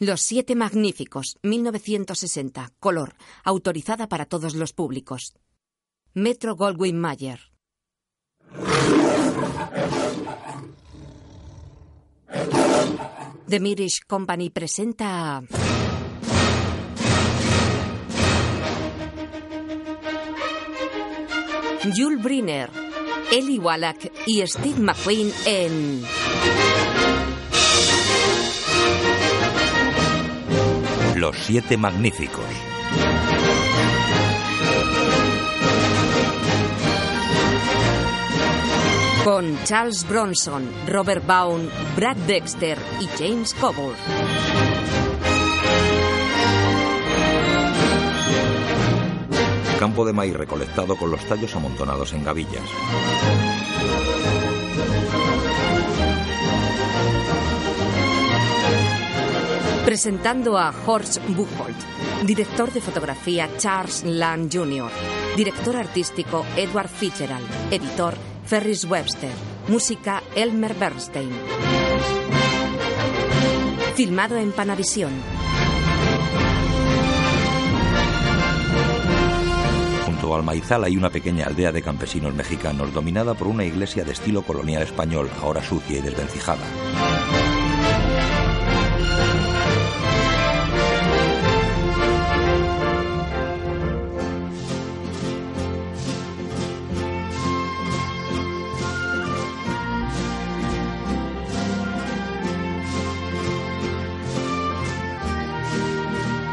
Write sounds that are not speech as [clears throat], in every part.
Los Siete Magníficos, 1960. Color. Autorizada para todos los públicos. Metro Goldwyn Mayer. The Mirish Company presenta. Jules Briner, Eli Wallach y Steve McQueen en... Los Siete Magníficos. Con Charles Bronson, Robert Vaughn, Brad Dexter y James Coburn. Campo de maíz recolectado con los tallos amontonados en gavillas. Presentando a Horst Buchholz, director de fotografía Charles Land Jr., director artístico Edward Fitzgerald, editor Ferris Webster, música Elmer Bernstein. Filmado en Panavisión. Junto al maizal hay una pequeña aldea de campesinos mexicanos dominada por una iglesia de estilo colonial español, ahora sucia y desvencijada.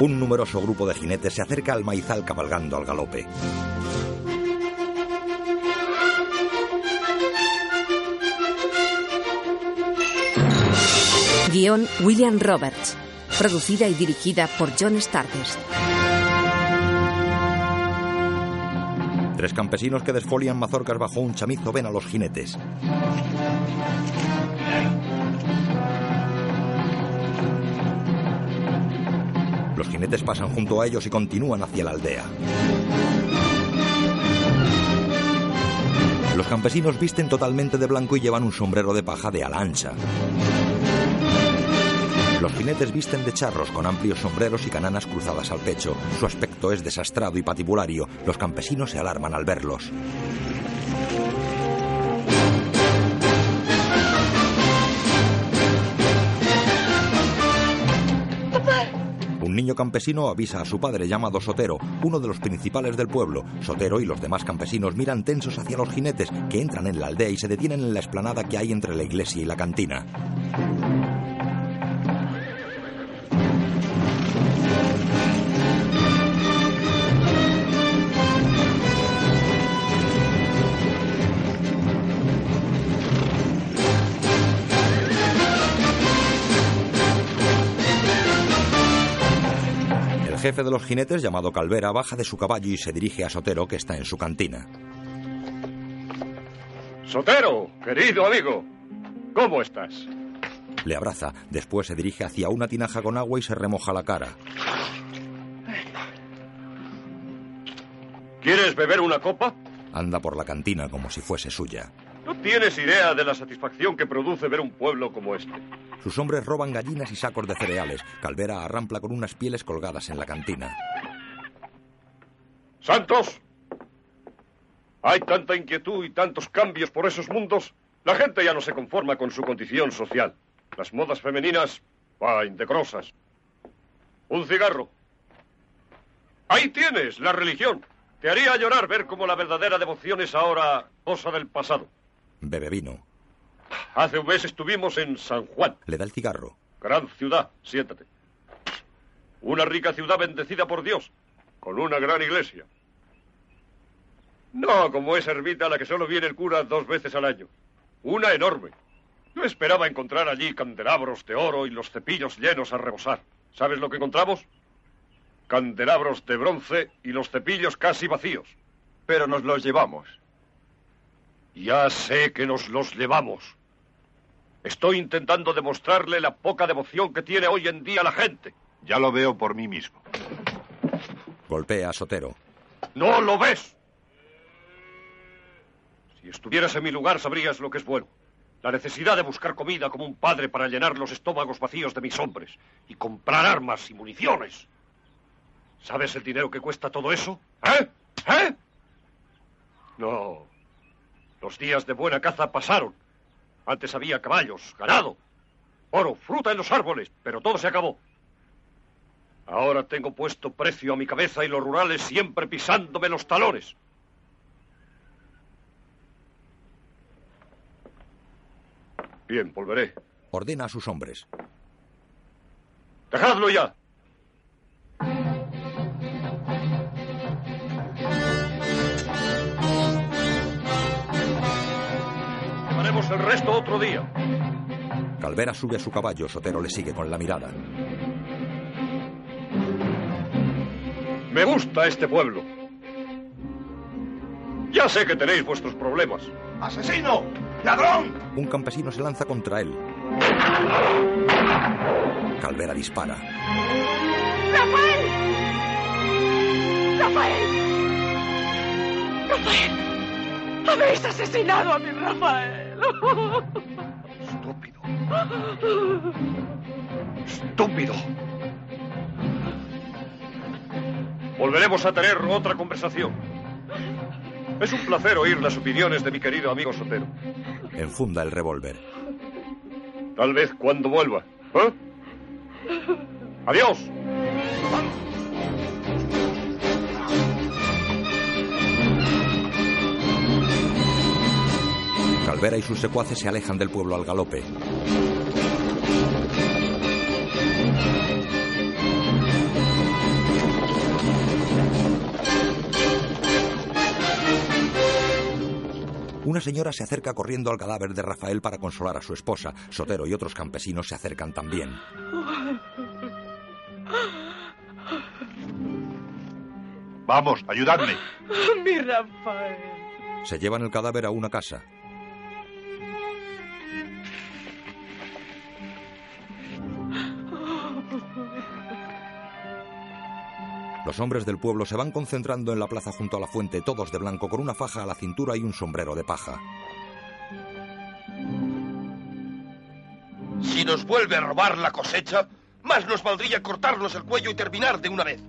Un numeroso grupo de jinetes se acerca al maizal cabalgando al galope. Guión William Roberts. Producida y dirigida por John Stardust. Tres campesinos que desfolian mazorcas bajo un chamizo ven a los jinetes. Los jinetes pasan junto a ellos y continúan hacia la aldea. Los campesinos visten totalmente de blanco y llevan un sombrero de paja de ala ancha. Los jinetes visten de charros con amplios sombreros y cananas cruzadas al pecho. Su aspecto es desastrado y patibulario. Los campesinos se alarman al verlos. Un niño campesino avisa a su padre llamado Sotero, uno de los principales del pueblo. Sotero y los demás campesinos miran tensos hacia los jinetes que entran en la aldea y se detienen en la explanada que hay entre la iglesia y la cantina. Jefe de los jinetes, llamado Calvera, baja de su caballo y se dirige a Sotero, que está en su cantina. Sotero, querido amigo, ¿cómo estás? Le abraza, después se dirige hacia una tinaja con agua y se remoja la cara. ¿Quieres beber una copa? Anda por la cantina como si fuese suya. No tienes idea de la satisfacción que produce ver un pueblo como este. Sus hombres roban gallinas y sacos de cereales. Calvera arrampla con unas pieles colgadas en la cantina. Santos, hay tanta inquietud y tantos cambios por esos mundos. La gente ya no se conforma con su condición social. Las modas femeninas, va, indecorosas. Un cigarro. Ahí tienes la religión. Te haría llorar ver cómo la verdadera devoción es ahora cosa del pasado. Bebe vino. Hace un mes estuvimos en San Juan. Le da el cigarro. Gran ciudad, siéntate. Una rica ciudad bendecida por Dios, con una gran iglesia. No como esa ermita a la que solo viene el cura dos veces al año. Una enorme. Yo esperaba encontrar allí candelabros de oro y los cepillos llenos a rebosar. ¿Sabes lo que encontramos? Candelabros de bronce y los cepillos casi vacíos. Pero nos los llevamos. Ya sé que nos los llevamos. Estoy intentando demostrarle la poca devoción que tiene hoy en día la gente. Ya lo veo por mí mismo. Golpea a Sotero. ¿No lo ves? Si estuvieras en mi lugar sabrías lo que es bueno. La necesidad de buscar comida como un padre para llenar los estómagos vacíos de mis hombres y comprar armas y municiones. ¿Sabes el dinero que cuesta todo eso? ¿Eh? ¿Eh? No. Los días de buena caza pasaron. Antes había caballos, ganado, oro, fruta en los árboles, pero todo se acabó. Ahora tengo puesto precio a mi cabeza y los rurales siempre pisándome los talones. Bien, volveré. Ordena a sus hombres. ¡Dejadlo ya! El resto otro día. Calvera sube a su caballo, Sotero le sigue con la mirada. Me gusta este pueblo. Ya sé que tenéis vuestros problemas. ¡Asesino! ¡Ladrón! Un campesino se lanza contra él. Calvera dispara. ¡Rafael! ¡Rafael! ¡Rafael! ¡Habéis asesinado a mi Rafael! Estúpido. Estúpido. Volveremos a tener otra conversación. Es un placer oír las opiniones de mi querido amigo Sotero. Enfunda el revólver. Tal vez cuando vuelva. ¿Eh? Adiós. Calvera y sus secuaces se alejan del pueblo al galope. Una señora se acerca corriendo al cadáver de Rafael para consolar a su esposa. Sotero y otros campesinos se acercan también. Vamos, ayudadme. Mi Rafael. Se llevan el cadáver a una casa. Los hombres del pueblo se van concentrando en la plaza junto a la fuente, todos de blanco, con una faja a la cintura y un sombrero de paja. Si nos vuelve a robar la cosecha, más nos valdría cortarnos el cuello y terminar de una vez.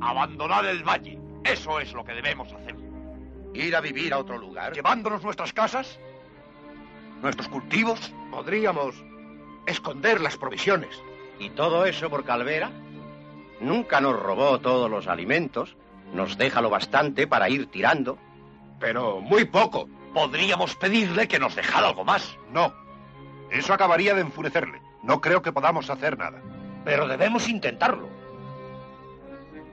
Abandonar el valle. Eso es lo que debemos hacer. ¿Ir a vivir a otro lugar? Llevándonos nuestras casas, nuestros cultivos. Podríamos esconder las provisiones. ¿Y todo eso por Calvera? Nunca nos robó todos los alimentos, nos deja lo bastante para ir tirando. Pero muy poco. Podríamos pedirle que nos dejara algo más. No. Eso acabaría de enfurecerle. No creo que podamos hacer nada. Pero debemos intentarlo.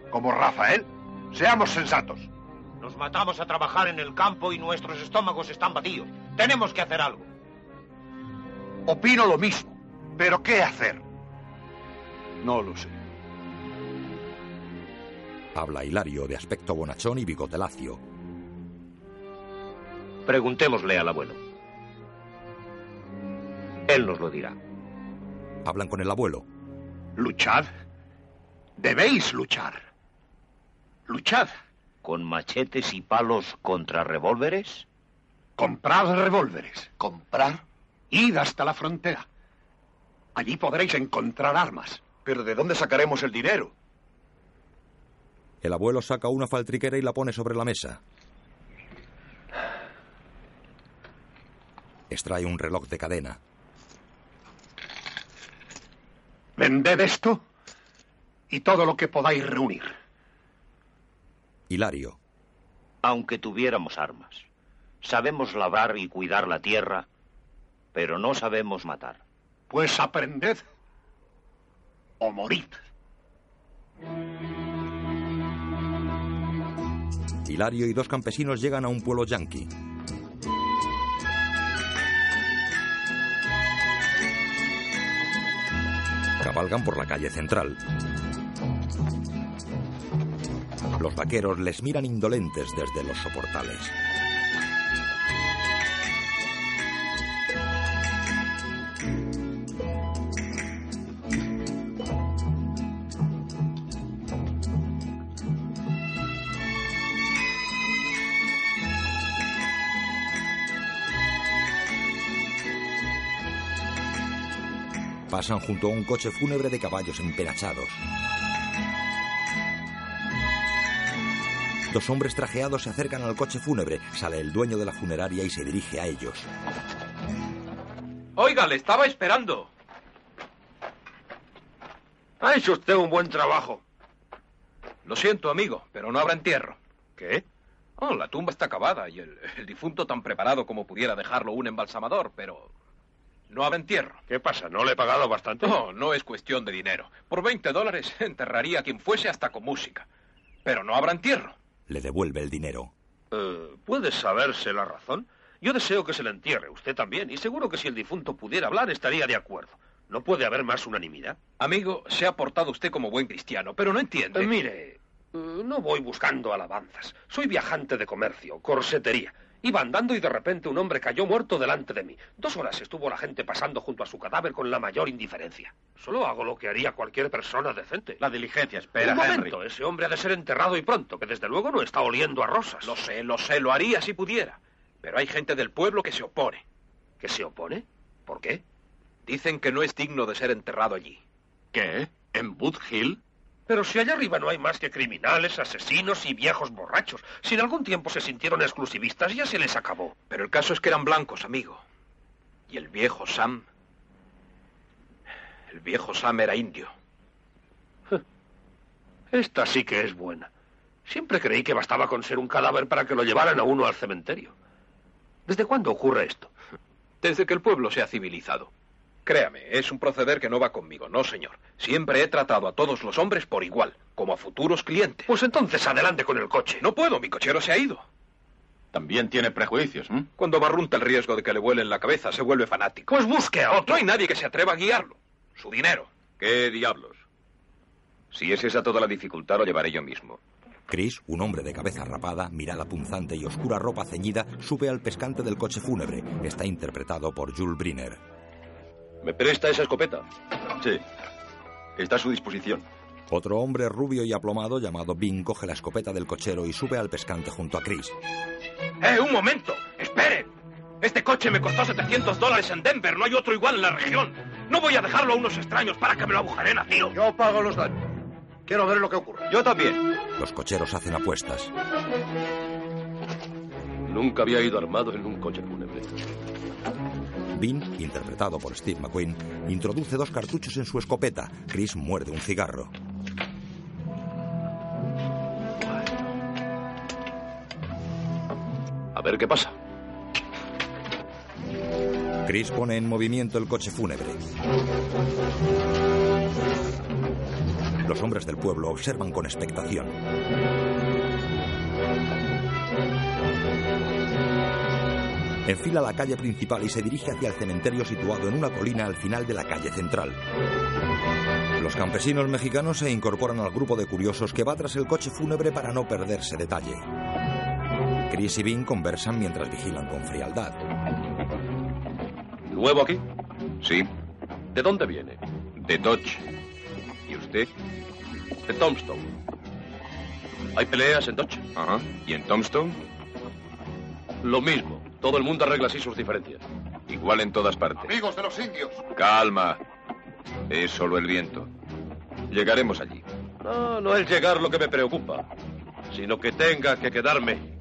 Como Rafael, seamos sensatos. Nos matamos a trabajar en el campo y nuestros estómagos están vacíos. Tenemos que hacer algo. Opino lo mismo. ¿Pero qué hacer? No lo sé. Habla Hilario, de aspecto bonachón y bigote lacio. Preguntémosle al abuelo. Él nos lo dirá. Hablan con el abuelo. Luchad. Debéis luchar. Luchad. ¿Con machetes y palos contra revólveres? Comprad revólveres. ¿Comprar? Id hasta la frontera. Allí podréis encontrar armas. ¿Pero de dónde sacaremos el dinero? El abuelo saca una faltriquera y la pone sobre la mesa. Extrae un reloj de cadena. Vended esto y todo lo que podáis reunir. Hilario. Aunque tuviéramos armas, sabemos labrar y cuidar la tierra, pero no sabemos matar. Pues aprended o morid. Hilario y dos campesinos llegan a un pueblo yanqui. Cabalgan por la calle central. Los vaqueros les miran indolentes desde los soportales. Pasan junto a un coche fúnebre de caballos empenachados. Dos hombres trajeados se acercan al coche fúnebre. Sale el dueño de la funeraria y se dirige a ellos. Oiga, le estaba esperando. Ha hecho usted un buen trabajo. Lo siento, amigo, pero no habrá entierro. ¿Qué? Oh, la tumba está acabada y el, el difunto tan preparado como pudiera dejarlo un embalsamador, pero no habrá entierro. ¿Qué pasa? ¿No le he pagado bastante? No, no es cuestión de dinero. Por 20 dólares [laughs] enterraría a quien fuese hasta con música. Pero no habrá entierro. Le devuelve el dinero. Eh, ¿Puede saberse la razón? Yo deseo que se le entierre, usted también, y seguro que si el difunto pudiera hablar estaría de acuerdo. ¿No puede haber más unanimidad? Amigo, se ha portado usted como buen cristiano, pero no entiende. Eh, mire, eh, no voy buscando alabanzas. Soy viajante de comercio, corsetería. Iba andando y de repente un hombre cayó muerto delante de mí. Dos horas estuvo la gente pasando junto a su cadáver con la mayor indiferencia. Solo hago lo que haría cualquier persona decente. La diligencia espera, un momento, Henry. ese hombre ha de ser enterrado y pronto, que desde luego no está oliendo a rosas. Lo sé, lo sé, lo haría si pudiera. Pero hay gente del pueblo que se opone. ¿Que se opone? ¿Por qué? Dicen que no es digno de ser enterrado allí. ¿Qué? ¿En Wood Hill? Pero si allá arriba no hay más que criminales, asesinos y viejos borrachos. Si en algún tiempo se sintieron exclusivistas, ya se les acabó. Pero el caso es que eran blancos, amigo. Y el viejo Sam... El viejo Sam era indio. [laughs] Esta sí que es buena. Siempre creí que bastaba con ser un cadáver para que lo llevaran a uno al cementerio. ¿Desde cuándo ocurre esto? [laughs] Desde que el pueblo se ha civilizado. Créame, es un proceder que no va conmigo, no, señor. Siempre he tratado a todos los hombres por igual, como a futuros clientes. Pues entonces adelante con el coche. No puedo, mi cochero se ha ido. También tiene prejuicios, ¿eh? Cuando barrunta el riesgo de que le vuelen la cabeza, se vuelve fanático. Pues busque a otro. No hay nadie que se atreva a guiarlo. Su dinero. ¿Qué diablos? Si es esa toda la dificultad, lo llevaré yo mismo. Chris, un hombre de cabeza rapada, mirada punzante y oscura ropa ceñida, sube al pescante del coche fúnebre. Está interpretado por Jules Briner. ¿Me presta esa escopeta? Sí. Está a su disposición. Otro hombre rubio y aplomado llamado Bing coge la escopeta del cochero y sube al pescante junto a Chris. ¡Eh, un momento! ¡Esperen! Este coche me costó 700 dólares en Denver. No hay otro igual en la región. No voy a dejarlo a unos extraños para que me lo agujeren a tiro. Yo pago los daños. Quiero ver lo que ocurre. Yo también. Los cocheros hacen apuestas. Nunca había ido armado en un coche fúnebre. Bean, interpretado por Steve McQueen, introduce dos cartuchos en su escopeta. Chris muerde un cigarro. A ver qué pasa. Chris pone en movimiento el coche fúnebre. Los hombres del pueblo observan con expectación. Enfila la calle principal y se dirige hacia el cementerio situado en una colina al final de la calle central. Los campesinos mexicanos se incorporan al grupo de curiosos que va tras el coche fúnebre para no perderse detalle. Chris y Bean conversan mientras vigilan con frialdad. ¿Nuevo aquí? Sí, ¿De dónde viene? de Dodge. ¿Y usted? De Tombstone. ¿Hay peleas en Dodge? Ajá. ¿Y en Tombstone? Lo mismo. Todo el mundo arregla así sus diferencias. Igual en todas partes. Amigos de los indios. Calma. Es solo el viento. Llegaremos allí. No, no es llegar lo que me preocupa, sino que tenga que quedarme.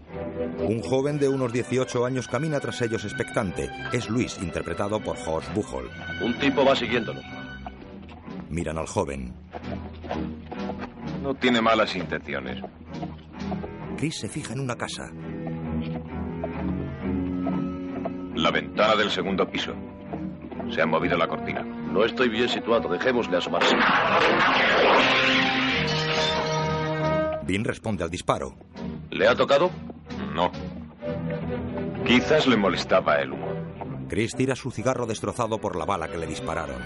Un joven de unos 18 años camina tras ellos expectante. Es Luis, interpretado por Horst Buchholz. Un tipo va siguiéndonos. Miran al joven. No tiene malas intenciones. Chris se fija en una casa. La ventana del segundo piso. Se ha movido la cortina. No estoy bien situado, dejémosle asomarse. Bean responde al disparo. ¿Le ha tocado? No. Quizás le molestaba el humo. Chris tira su cigarro destrozado por la bala que le dispararon.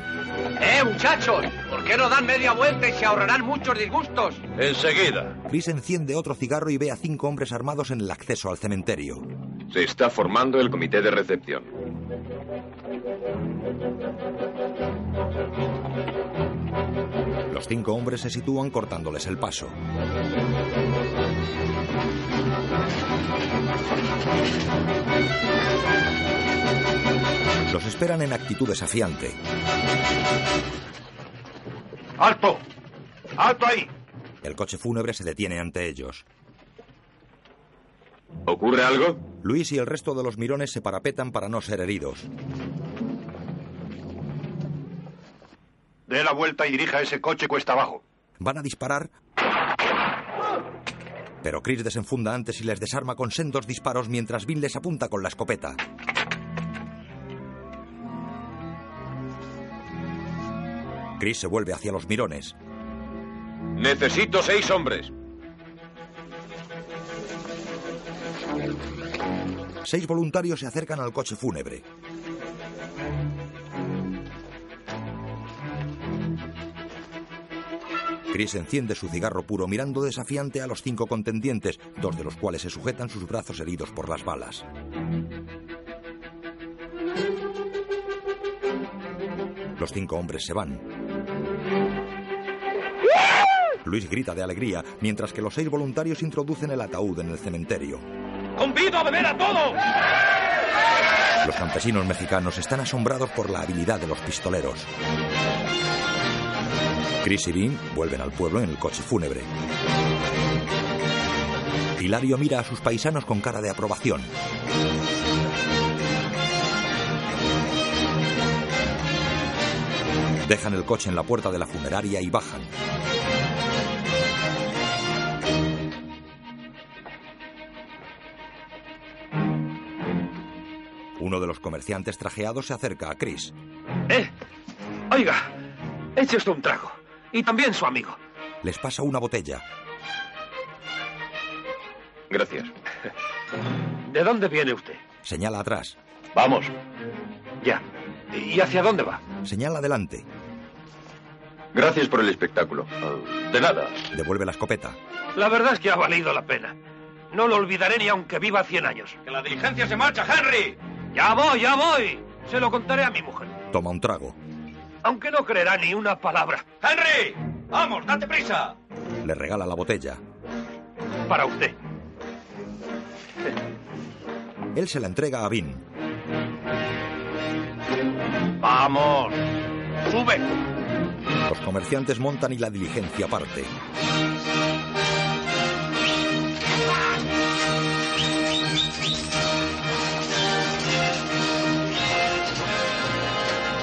¡Eh, muchachos! ¿Por qué no dan media vuelta y se ahorrarán muchos disgustos? Enseguida. Chris enciende otro cigarro y ve a cinco hombres armados en el acceso al cementerio. Se está formando el comité de recepción. Los cinco hombres se sitúan cortándoles el paso. Los esperan en actitud desafiante. ¡Alto! ¡Alto ahí! El coche fúnebre se detiene ante ellos. ¿Ocurre algo? Luis y el resto de los mirones se parapetan para no ser heridos. Dé la vuelta y dirija ese coche cuesta abajo. Van a disparar. Pero Chris desenfunda antes y les desarma con sendos disparos mientras Vin les apunta con la escopeta. Chris se vuelve hacia los mirones. Necesito seis hombres. Seis voluntarios se acercan al coche fúnebre. Chris enciende su cigarro puro mirando desafiante a los cinco contendientes, dos de los cuales se sujetan sus brazos heridos por las balas. Los cinco hombres se van. Luis grita de alegría, mientras que los seis voluntarios introducen el ataúd en el cementerio. ¡Convido a beber a todos! Los campesinos mexicanos están asombrados por la habilidad de los pistoleros. Chris y Bean vuelven al pueblo en el coche fúnebre. Hilario mira a sus paisanos con cara de aprobación. Dejan el coche en la puerta de la funeraria y bajan. Comerciantes trajeados se acerca a Chris. ¡Eh! Oiga, eche usted un trago. Y también su amigo. Les pasa una botella. Gracias. ¿De dónde viene usted? Señala atrás. Vamos. Ya. ¿Y hacia dónde va? Señala adelante. Gracias por el espectáculo. De nada. Devuelve la escopeta. La verdad es que ha valido la pena. No lo olvidaré ni aunque viva 100 años. ¡Que la diligencia se marcha, Henry! ¡Ya voy, ya voy! Se lo contaré a mi mujer. Toma un trago. Aunque no creerá ni una palabra. ¡Henry! ¡Vamos, date prisa! Le regala la botella. Para usted. Él se la entrega a Vin. ¡Vamos! ¡Sube! Los comerciantes montan y la diligencia parte.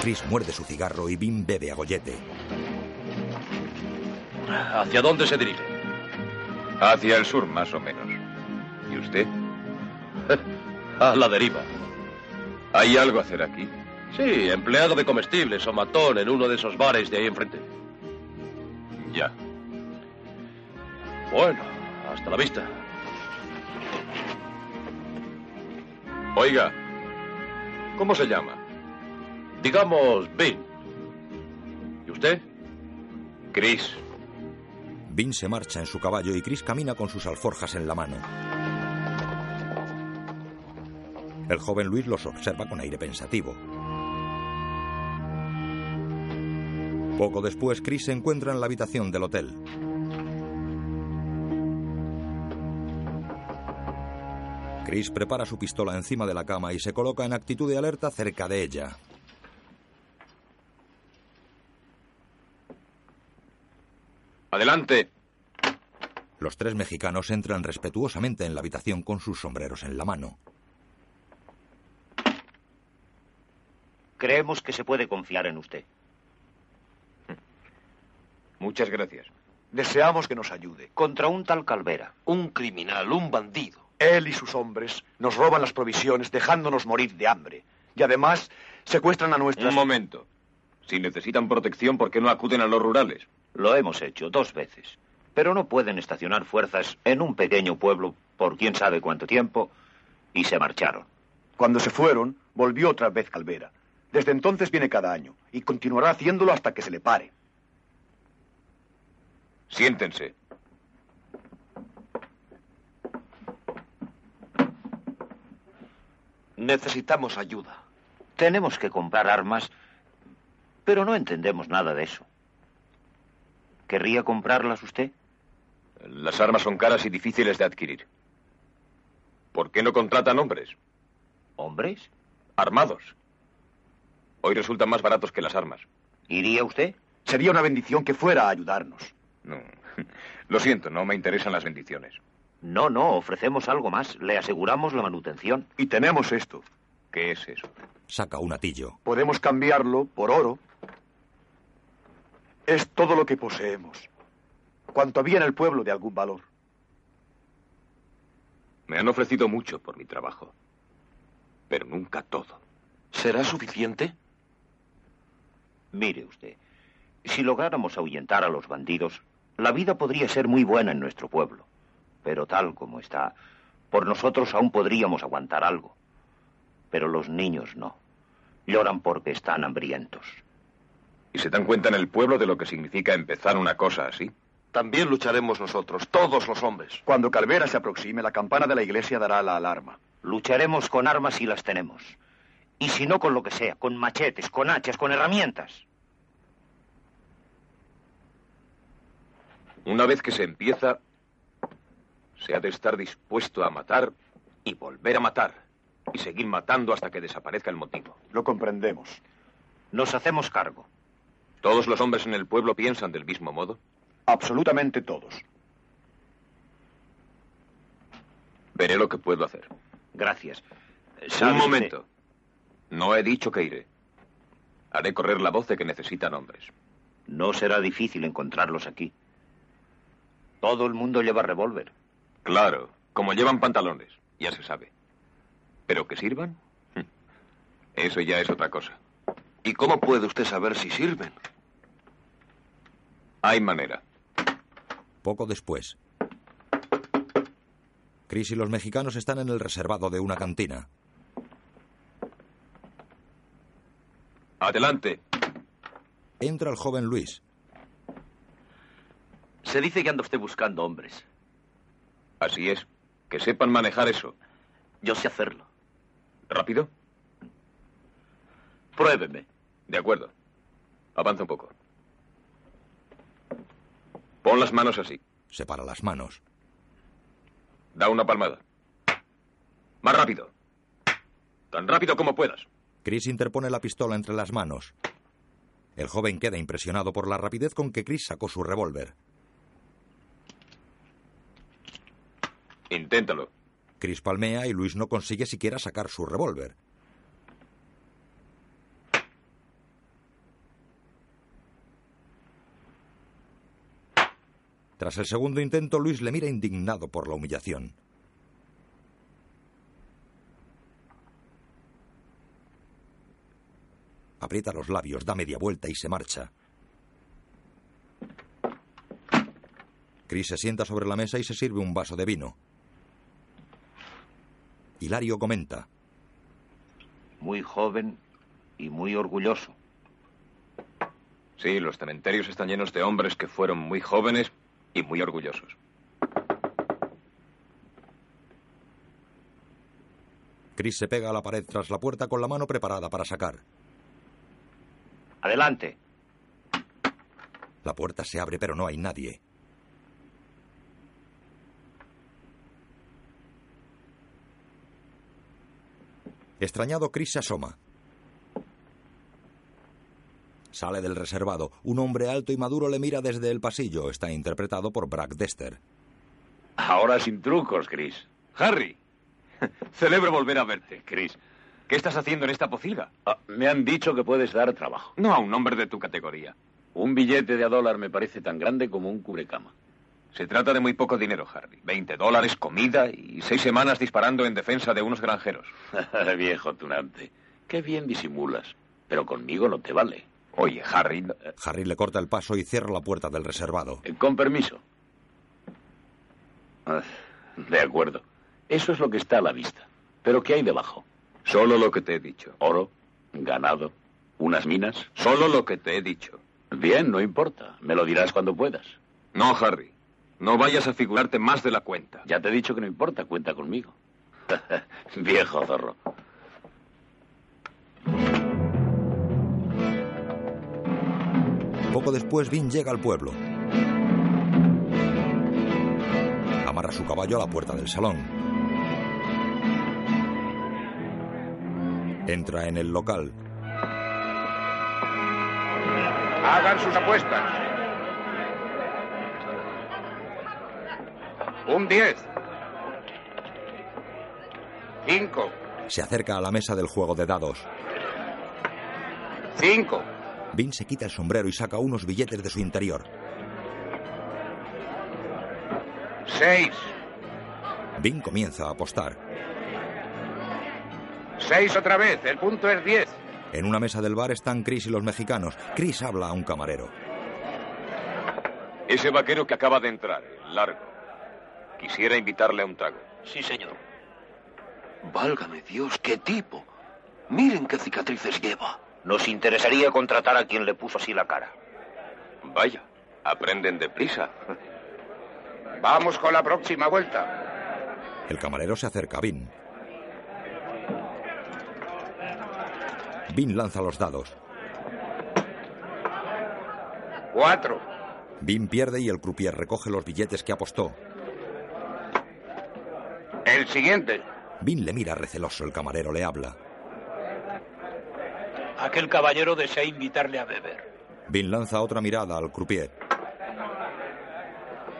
Chris muerde su cigarro y Vin bebe a gollete. ¿Hacia dónde se dirige? Hacia el sur, más o menos. ¿Y usted? [laughs] A la deriva. ¿Hay algo a hacer aquí? Sí, empleado de comestibles o matón en uno de esos bares de ahí enfrente. Ya. Bueno, hasta la vista. Oiga, ¿cómo se llama? Digamos, Vin. ¿Y usted? Chris. Vin se marcha en su caballo y Chris camina con sus alforjas en la mano. El joven Luis los observa con aire pensativo. Poco después, Chris se encuentra en la habitación del hotel. Chris prepara su pistola encima de la cama y se coloca en actitud de alerta cerca de ella. Adelante. Los tres mexicanos entran respetuosamente en la habitación con sus sombreros en la mano. Creemos que se puede confiar en usted. [laughs] Muchas gracias. Deseamos que nos ayude. Contra un tal Calvera. Un criminal, un bandido. Él y sus hombres nos roban las provisiones dejándonos morir de hambre. Y además secuestran a nuestras... Un momento. Si necesitan protección, ¿por qué no acuden a los rurales? Lo hemos hecho dos veces. Pero no pueden estacionar fuerzas en un pequeño pueblo por quién sabe cuánto tiempo y se marcharon. Cuando se fueron, volvió otra vez Calvera. Desde entonces viene cada año y continuará haciéndolo hasta que se le pare. Siéntense. Necesitamos ayuda. Tenemos que comprar armas, pero no entendemos nada de eso. ¿Querría comprarlas usted? Las armas son caras y difíciles de adquirir. ¿Por qué no contratan hombres? ¿Hombres? Armados. Hoy resultan más baratos que las armas. ¿Iría usted? Sería una bendición que fuera a ayudarnos. No. [laughs] Lo siento, no me interesan las bendiciones. No, no, ofrecemos algo más. Le aseguramos la manutención. Y tenemos esto. ¿Qué es eso? Saca un atillo. Podemos cambiarlo por oro. Es todo lo que poseemos. Cuanto había en el pueblo de algún valor. Me han ofrecido mucho por mi trabajo. Pero nunca todo. ¿Será suficiente? Mire usted, si lográramos ahuyentar a los bandidos, la vida podría ser muy buena en nuestro pueblo. Pero tal como está, por nosotros aún podríamos aguantar algo. Pero los niños no. Lloran porque están hambrientos. ¿Y se dan cuenta en el pueblo de lo que significa empezar una cosa así? También lucharemos nosotros, todos los hombres. Cuando Calvera se aproxime, la campana de la iglesia dará la alarma. Lucharemos con armas si las tenemos. Y si no con lo que sea, con machetes, con hachas, con herramientas. Una vez que se empieza, se ha de estar dispuesto a matar y volver a matar. Y seguir matando hasta que desaparezca el motivo. Lo comprendemos. Nos hacemos cargo. ¿Todos los hombres en el pueblo piensan del mismo modo? Absolutamente todos. Veré lo que puedo hacer. Gracias. Un momento. No he dicho que iré. Haré correr la voz de que necesitan hombres. No será difícil encontrarlos aquí. Todo el mundo lleva revólver. Claro, como llevan pantalones, ya se sabe. Pero que sirvan, [laughs] eso ya es otra cosa. ¿Y cómo puede usted saber si sirven? Hay manera. Poco después. Chris y los mexicanos están en el reservado de una cantina. Adelante. Entra el joven Luis. Se dice que anda usted buscando hombres. Así es. Que sepan manejar eso. Yo sé hacerlo. ¿Rápido? Pruébeme. De acuerdo. Avanza un poco. Pon las manos así. Separa las manos. Da una palmada. Más rápido. Tan rápido como puedas. Chris interpone la pistola entre las manos. El joven queda impresionado por la rapidez con que Chris sacó su revólver. Inténtalo. Chris palmea y Luis no consigue siquiera sacar su revólver. Tras el segundo intento, Luis le mira indignado por la humillación. Aprieta los labios, da media vuelta y se marcha. Chris se sienta sobre la mesa y se sirve un vaso de vino. Hilario comenta. Muy joven y muy orgulloso. Sí, los cementerios están llenos de hombres que fueron muy jóvenes y muy orgullosos. Chris se pega a la pared tras la puerta con la mano preparada para sacar. Adelante. La puerta se abre pero no hay nadie. Extrañado, Chris se asoma. Sale del reservado. Un hombre alto y maduro le mira desde el pasillo. Está interpretado por Brack Dester. Ahora sin trucos, Chris. Harry. [laughs] Celebro volver a verte, Chris. ¿Qué estás haciendo en esta pocilga? Ah, me han dicho que puedes dar trabajo. No a un hombre de tu categoría. Un billete de a dólar me parece tan grande como un cubrecama. Se trata de muy poco dinero, Harry. Veinte dólares, comida y seis semanas disparando en defensa de unos granjeros. [laughs] Viejo tunante. Qué bien disimulas. Pero conmigo no te vale. Oye, Harry. Harry le corta el paso y cierra la puerta del reservado. Eh, con permiso. Ah, de acuerdo. Eso es lo que está a la vista. Pero ¿qué hay debajo? Solo lo que te he dicho. Oro, ganado, unas minas. Solo lo que te he dicho. Bien, no importa. Me lo dirás cuando puedas. No, Harry. No vayas a figurarte más de la cuenta. Ya te he dicho que no importa, cuenta conmigo. [laughs] Viejo zorro. Poco después, Vin llega al pueblo. Amarra su caballo a la puerta del salón. Entra en el local. Hagan sus apuestas. Un 10. 5. Se acerca a la mesa del juego de dados. 5. Vin se quita el sombrero y saca unos billetes de su interior. 6. Vin comienza a apostar. 6 otra vez. El punto es 10. En una mesa del bar están Chris y los mexicanos. Chris habla a un camarero. Ese vaquero que acaba de entrar, el largo. Quisiera invitarle a un trago. Sí, señor. Válgame Dios, qué tipo. Miren qué cicatrices lleva. Nos interesaría contratar a quien le puso así la cara. Vaya, aprenden deprisa. [laughs] Vamos con la próxima vuelta. El camarero se acerca a Vin. Vin lanza los dados. Cuatro. Vin pierde y el croupier recoge los billetes que apostó. El siguiente. Vin le mira receloso. El camarero le habla. Aquel caballero desea invitarle a beber. Vin lanza otra mirada al croupier.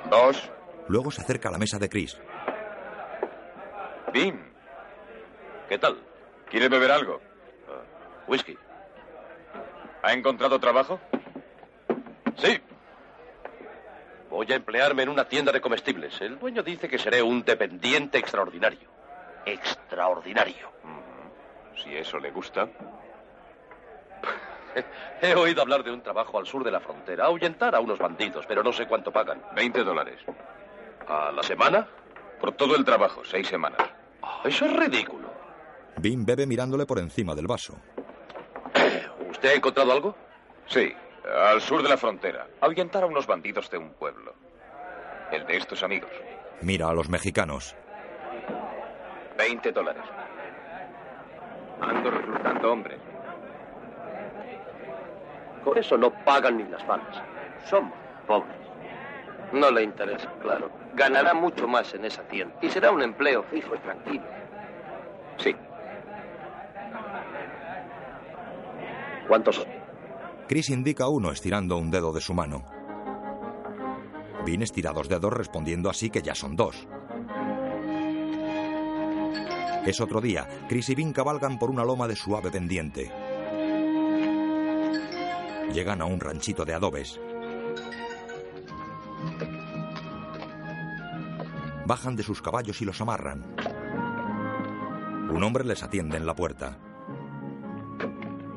Dos. Luego se acerca a la mesa de Chris. Vin, ¿qué tal? ¿Quiere beber algo? Whisky. ¿Ha encontrado trabajo? Sí. Voy a emplearme en una tienda de comestibles. El dueño dice que seré un dependiente extraordinario. Extraordinario. Si eso le gusta. [laughs] He oído hablar de un trabajo al sur de la frontera, ahuyentar a unos bandidos, pero no sé cuánto pagan. 20 dólares. ¿A la semana? Por todo el trabajo, seis semanas. Eso es ridículo. Vin bebe mirándole por encima del vaso. [clears throat] ¿Usted ha encontrado algo? Sí, al sur de la frontera. Ahuyentar a unos bandidos de un pueblo. El de estos amigos. Mira a los mexicanos. 20 dólares. Ando reclutando hombres. Con eso no pagan ni las balas. Somos pobres. No le interesa, claro. Ganará mucho más en esa tienda. Y será un empleo fijo y tranquilo. Sí. ¿Cuántos son? Chris indica uno estirando un dedo de su mano. Vin estira dos dedos respondiendo así que ya son dos. Es otro día. Chris y Vin cabalgan por una loma de suave pendiente. Llegan a un ranchito de adobes. Bajan de sus caballos y los amarran. Un hombre les atiende en la puerta.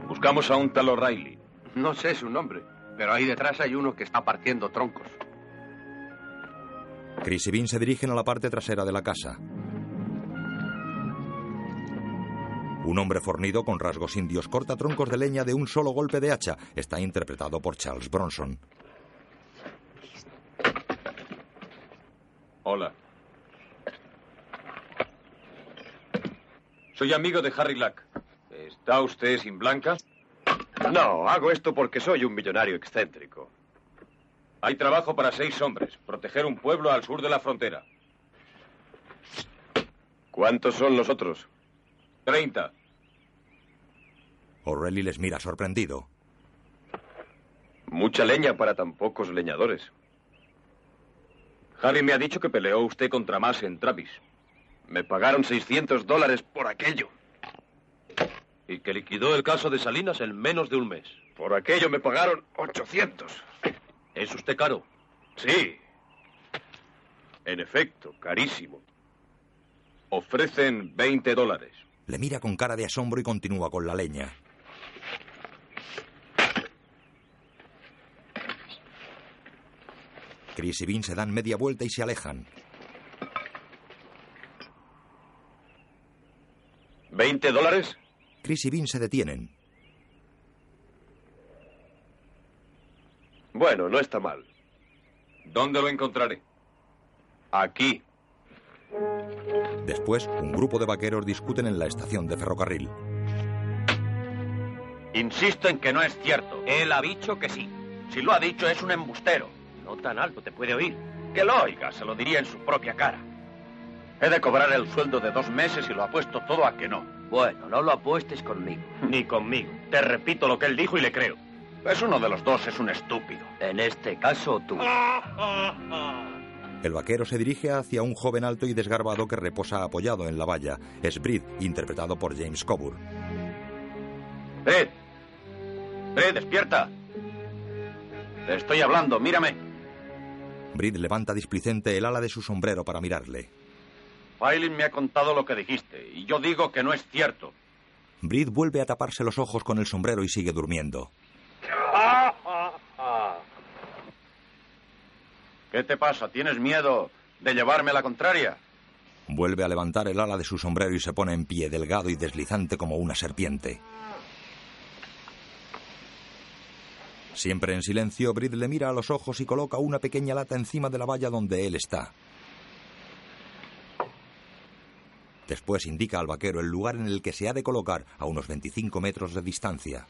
Buscamos a un tal O'Reilly. No sé su nombre, pero ahí detrás hay uno que está partiendo troncos. Chris y Vin se dirigen a la parte trasera de la casa. Un hombre fornido con rasgos indios corta troncos de leña de un solo golpe de hacha. Está interpretado por Charles Bronson. Hola. Soy amigo de Harry Lack. ¿Está usted sin blanca? No, hago esto porque soy un millonario excéntrico. Hay trabajo para seis hombres. Proteger un pueblo al sur de la frontera. ¿Cuántos son los otros? Treinta. O'Reilly les mira sorprendido. Mucha leña para tan pocos leñadores. Harry me ha dicho que peleó usted contra más en Travis. Me pagaron 600 dólares por aquello. Y que liquidó el caso de Salinas en menos de un mes. Por aquello me pagaron 800. ¿Es usted caro? Sí. En efecto, carísimo. Ofrecen 20 dólares. Le mira con cara de asombro y continúa con la leña. Chris y Vin se dan media vuelta y se alejan. ¿20 dólares? Chris y Vin se detienen. Bueno, no está mal. ¿Dónde lo encontraré? Aquí. Después, un grupo de vaqueros discuten en la estación de ferrocarril. Insisto en que no es cierto. Él ha dicho que sí. Si lo ha dicho, es un embustero. No tan alto, te puede oír. Que lo oiga, se lo diría en su propia cara. He de cobrar el sueldo de dos meses y lo apuesto todo a que no. Bueno, no lo apuestes conmigo. Ni conmigo. Te repito lo que él dijo y le creo. Pues uno de los dos es un estúpido. En este caso, tú. [laughs] El vaquero se dirige hacia un joven alto y desgarbado que reposa apoyado en la valla. Es Brid, interpretado por James Coburn. ¡Brid! ¡Brid, despierta! Te estoy hablando, mírame. Brid levanta displicente el ala de su sombrero para mirarle. Filin me ha contado lo que dijiste, y yo digo que no es cierto. Brid vuelve a taparse los ojos con el sombrero y sigue durmiendo. ¿Qué te pasa? ¿Tienes miedo de llevarme la contraria? Vuelve a levantar el ala de su sombrero y se pone en pie, delgado y deslizante como una serpiente. Siempre en silencio, Brid le mira a los ojos y coloca una pequeña lata encima de la valla donde él está. Después indica al vaquero el lugar en el que se ha de colocar a unos 25 metros de distancia.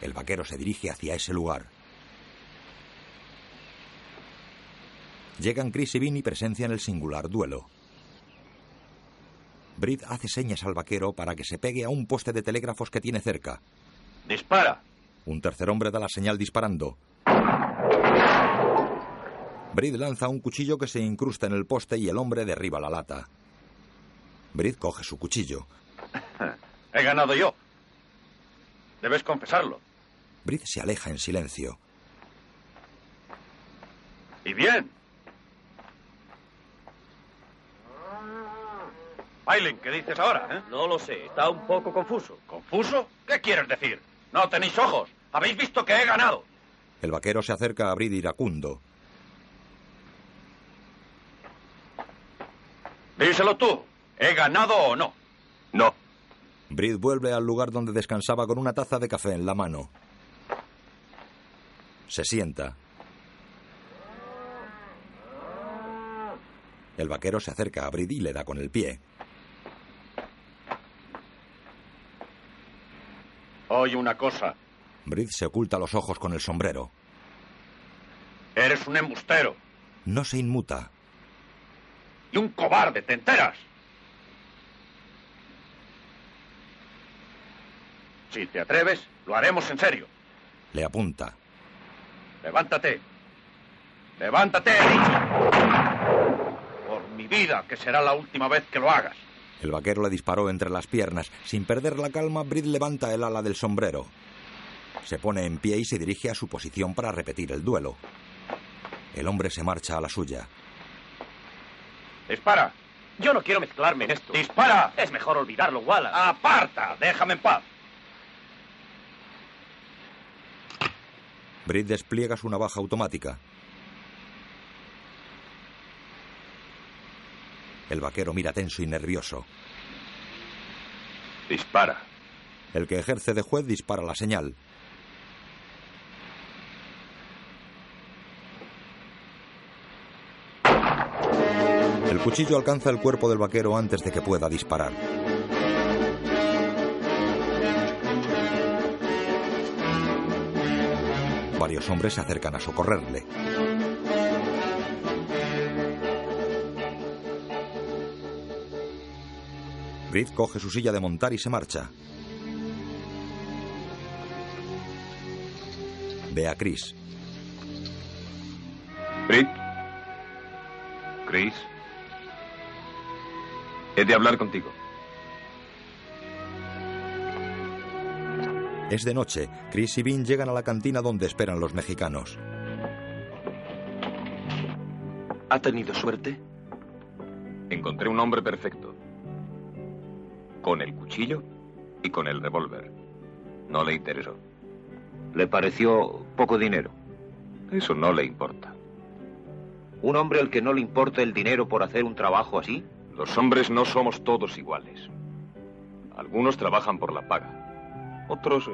El vaquero se dirige hacia ese lugar. Llegan Chris y Vin y presencian el singular duelo. Brid hace señas al vaquero para que se pegue a un poste de telégrafos que tiene cerca. ¡Dispara! Un tercer hombre da la señal disparando. Brid lanza un cuchillo que se incrusta en el poste y el hombre derriba la lata. Brid coge su cuchillo. [laughs] He ganado yo. Debes confesarlo. Brid se aleja en silencio. ¿Y bien? Bailen, ¿qué dices ahora? Eh? No lo sé, está un poco confuso. ¿Confuso? ¿Qué quieres decir? No tenéis ojos. Habéis visto que he ganado. El vaquero se acerca a Brid iracundo. Díselo tú. ¿He ganado o no? No. Brid vuelve al lugar donde descansaba con una taza de café en la mano. Se sienta. El vaquero se acerca a Brid y le da con el pie. Oye una cosa. Brid se oculta los ojos con el sombrero. Eres un embustero. No se inmuta. Y un cobarde, ¿te enteras? Si te atreves, lo haremos en serio. Le apunta. Levántate. Levántate, he dicho. Por mi vida, que será la última vez que lo hagas. El vaquero le disparó entre las piernas. Sin perder la calma, Brid levanta el ala del sombrero. Se pone en pie y se dirige a su posición para repetir el duelo. El hombre se marcha a la suya. Dispara. Yo no quiero mezclarme en esto. Dispara. Es mejor olvidarlo, Wallace. Aparta. Déjame en paz. Brid despliega su navaja automática. El vaquero mira tenso y nervioso. Dispara. El que ejerce de juez dispara la señal. El cuchillo alcanza el cuerpo del vaquero antes de que pueda disparar. Varios hombres se acercan a socorrerle. Brid coge su silla de montar y se marcha. Ve a Chris. Brid. Chris. He de hablar contigo. Es de noche. Chris y Bean llegan a la cantina donde esperan los mexicanos. ¿Ha tenido suerte? Encontré un hombre perfecto. Con el cuchillo y con el revólver. No le interesó. ¿Le pareció poco dinero? Eso no le importa. ¿Un hombre al que no le importa el dinero por hacer un trabajo así? Los hombres no somos todos iguales. Algunos trabajan por la paga. Otros eh,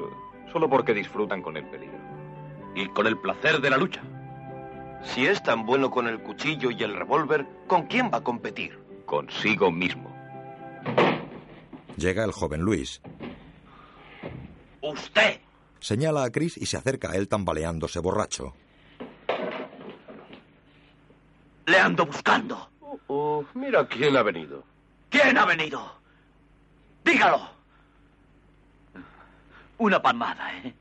solo porque disfrutan con el peligro. Y con el placer de la lucha. Si es tan bueno con el cuchillo y el revólver, ¿con quién va a competir? Consigo mismo. Llega el joven Luis. ¡Usted! Señala a Chris y se acerca a él tambaleándose borracho. Le ando buscando. Oh, mira quién ha venido. ¿Quién ha venido? Dígalo. Una palmada, ¿eh?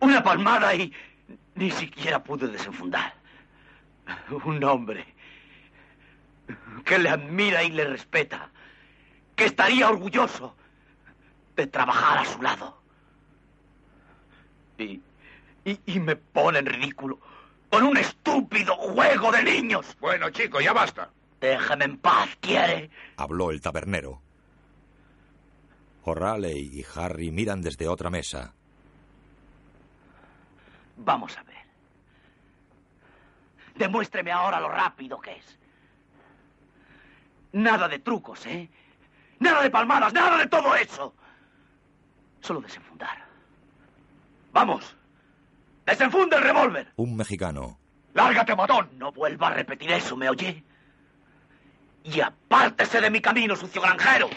Una palmada y ni siquiera pude desenfundar. Un hombre que le admira y le respeta, que estaría orgulloso de trabajar a su lado. Y, y, y me pone en ridículo con un estúpido juego de niños. Bueno, chico, ya basta. Déjame en paz, ¿quiere? Habló el tabernero. O'Reilly y Harry miran desde otra mesa. Vamos a ver. Demuéstreme ahora lo rápido que es. Nada de trucos, ¿eh? Nada de palmadas, nada de todo eso. Solo desenfundar. Vamos. Desenfunde el revólver. Un mexicano. Lárgate, matón. No vuelva a repetir eso, ¿me oye? Y apártese de mi camino, sucio granjero.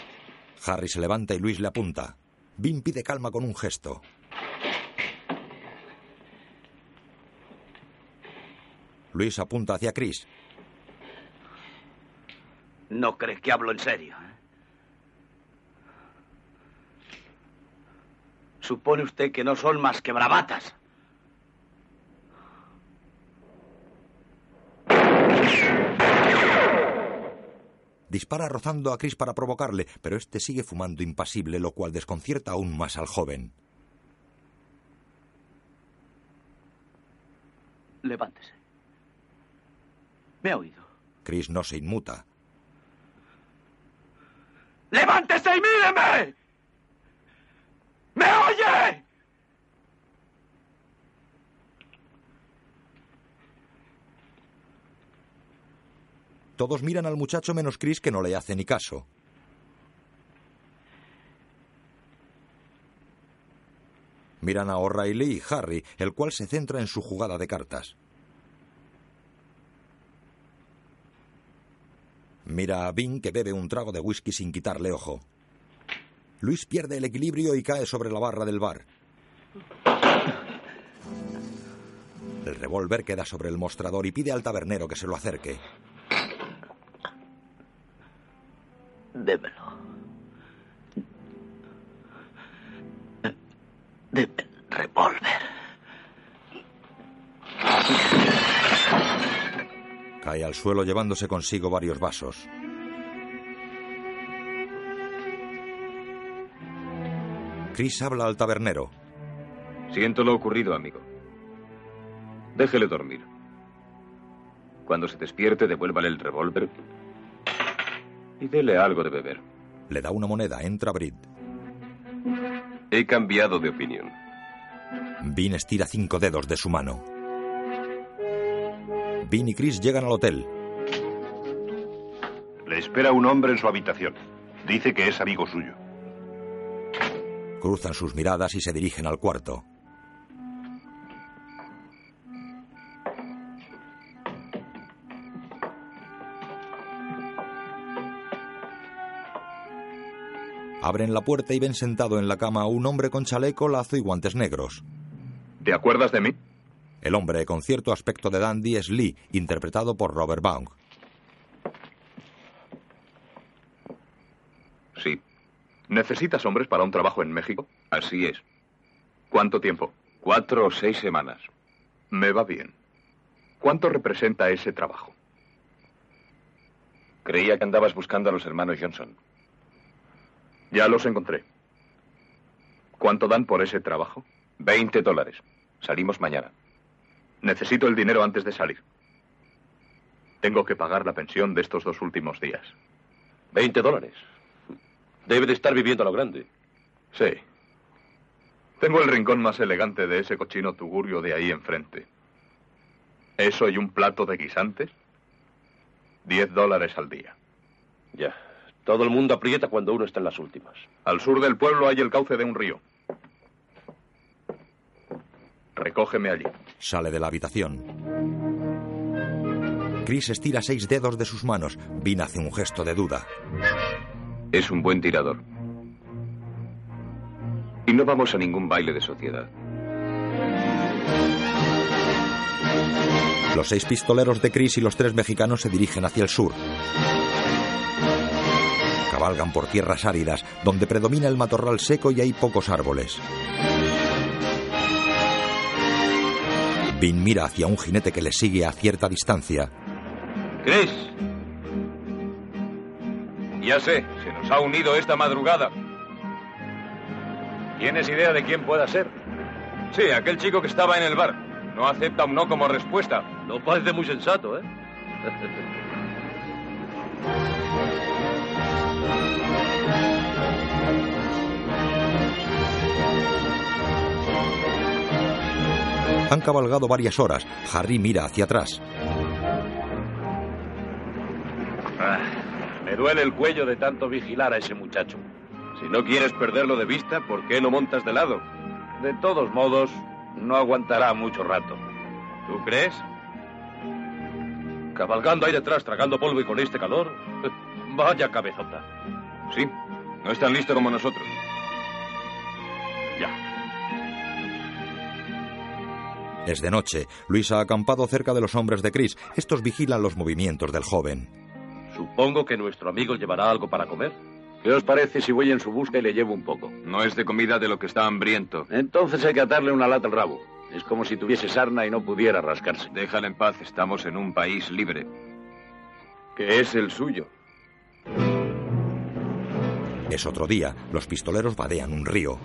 Harry se levanta y Luis le apunta. Vin pide calma con un gesto. Luis apunta hacia Chris. No cree que hablo en serio. ¿eh? Supone usted que no son más que bravatas. Dispara rozando a Chris para provocarle, pero este sigue fumando impasible, lo cual desconcierta aún más al joven. Levántese. ¿Me ha oído? Chris no se inmuta. ¡Levántese y míreme! ¿Me oye? Todos miran al muchacho menos Chris que no le hace ni caso. Miran a O'Reilly y Harry, el cual se centra en su jugada de cartas. Mira a Vin que bebe un trago de whisky sin quitarle ojo. Luis pierde el equilibrio y cae sobre la barra del bar. El revólver queda sobre el mostrador y pide al tabernero que se lo acerque. Démelo. Deme el revólver. Cae al suelo llevándose consigo varios vasos. Chris habla al tabernero. Siento lo ocurrido, amigo. Déjele dormir. Cuando se despierte, devuélvale el revólver y dele algo de beber. Le da una moneda, entra Brid. He cambiado de opinión. Vin estira cinco dedos de su mano. Vin y Chris llegan al hotel. Le espera un hombre en su habitación. Dice que es amigo suyo. Cruzan sus miradas y se dirigen al cuarto. Abren la puerta y ven sentado en la cama a un hombre con chaleco, lazo y guantes negros. ¿Te acuerdas de mí? El hombre con cierto aspecto de dandy es Lee, interpretado por Robert Baum. Sí. ¿Necesitas hombres para un trabajo en México? Así es. ¿Cuánto tiempo? Cuatro o seis semanas. Me va bien. ¿Cuánto representa ese trabajo? Creía que andabas buscando a los hermanos Johnson. Ya los encontré. ¿Cuánto dan por ese trabajo? Veinte dólares. Salimos mañana. Necesito el dinero antes de salir. Tengo que pagar la pensión de estos dos últimos días. ¿Veinte dólares? Debe de estar viviendo a lo grande. Sí. Tengo el rincón más elegante de ese cochino tugurio de ahí enfrente. Eso y un plato de guisantes. Diez dólares al día. Ya. Todo el mundo aprieta cuando uno está en las últimas. Al sur del pueblo hay el cauce de un río. Recógeme allí. Sale de la habitación. Chris estira seis dedos de sus manos. Vin hace un gesto de duda. Es un buen tirador. Y no vamos a ningún baile de sociedad. Los seis pistoleros de Chris y los tres mexicanos se dirigen hacia el sur. Cabalgan por tierras áridas, donde predomina el matorral seco y hay pocos árboles. Vin mira hacia un jinete que le sigue a cierta distancia. Chris. Ya sé, ha unido esta madrugada. ¿Tienes idea de quién pueda ser? Sí, aquel chico que estaba en el bar. No acepta un no como respuesta. No parece muy sensato, ¿eh? Han cabalgado varias horas. Harry mira hacia atrás. Ah, me duele el cuello de tanto vigilar a ese muchacho. Si no quieres perderlo de vista, ¿por qué no montas de lado? De todos modos, no aguantará mucho rato. ¿Tú crees? Cabalgando ahí detrás, tragando polvo y con este calor. [laughs] Vaya cabezota. Sí, no es tan listo como nosotros. Ya. Es de noche. Luis ha acampado cerca de los hombres de Chris. Estos vigilan los movimientos del joven. Supongo que nuestro amigo llevará algo para comer. ¿Qué os parece si voy en su busca y le llevo un poco? No es de comida de lo que está hambriento. Entonces hay que atarle una lata al rabo. Es como si tuviese sarna y no pudiera rascarse. Déjala en paz, estamos en un país libre. Que es el suyo. Es otro día. Los pistoleros vadean un río.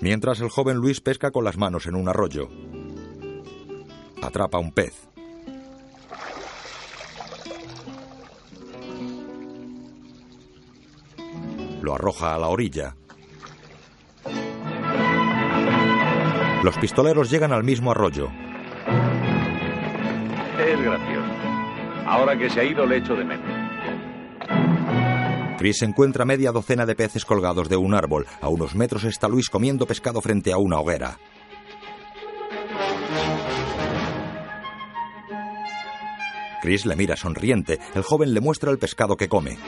Mientras el joven Luis pesca con las manos en un arroyo. Atrapa un pez. Lo arroja a la orilla. Los pistoleros llegan al mismo arroyo. Es gracioso. Ahora que se ha ido le echo de menos. Chris encuentra media docena de peces colgados de un árbol. A unos metros está Luis comiendo pescado frente a una hoguera. Chris le mira sonriente. El joven le muestra el pescado que come.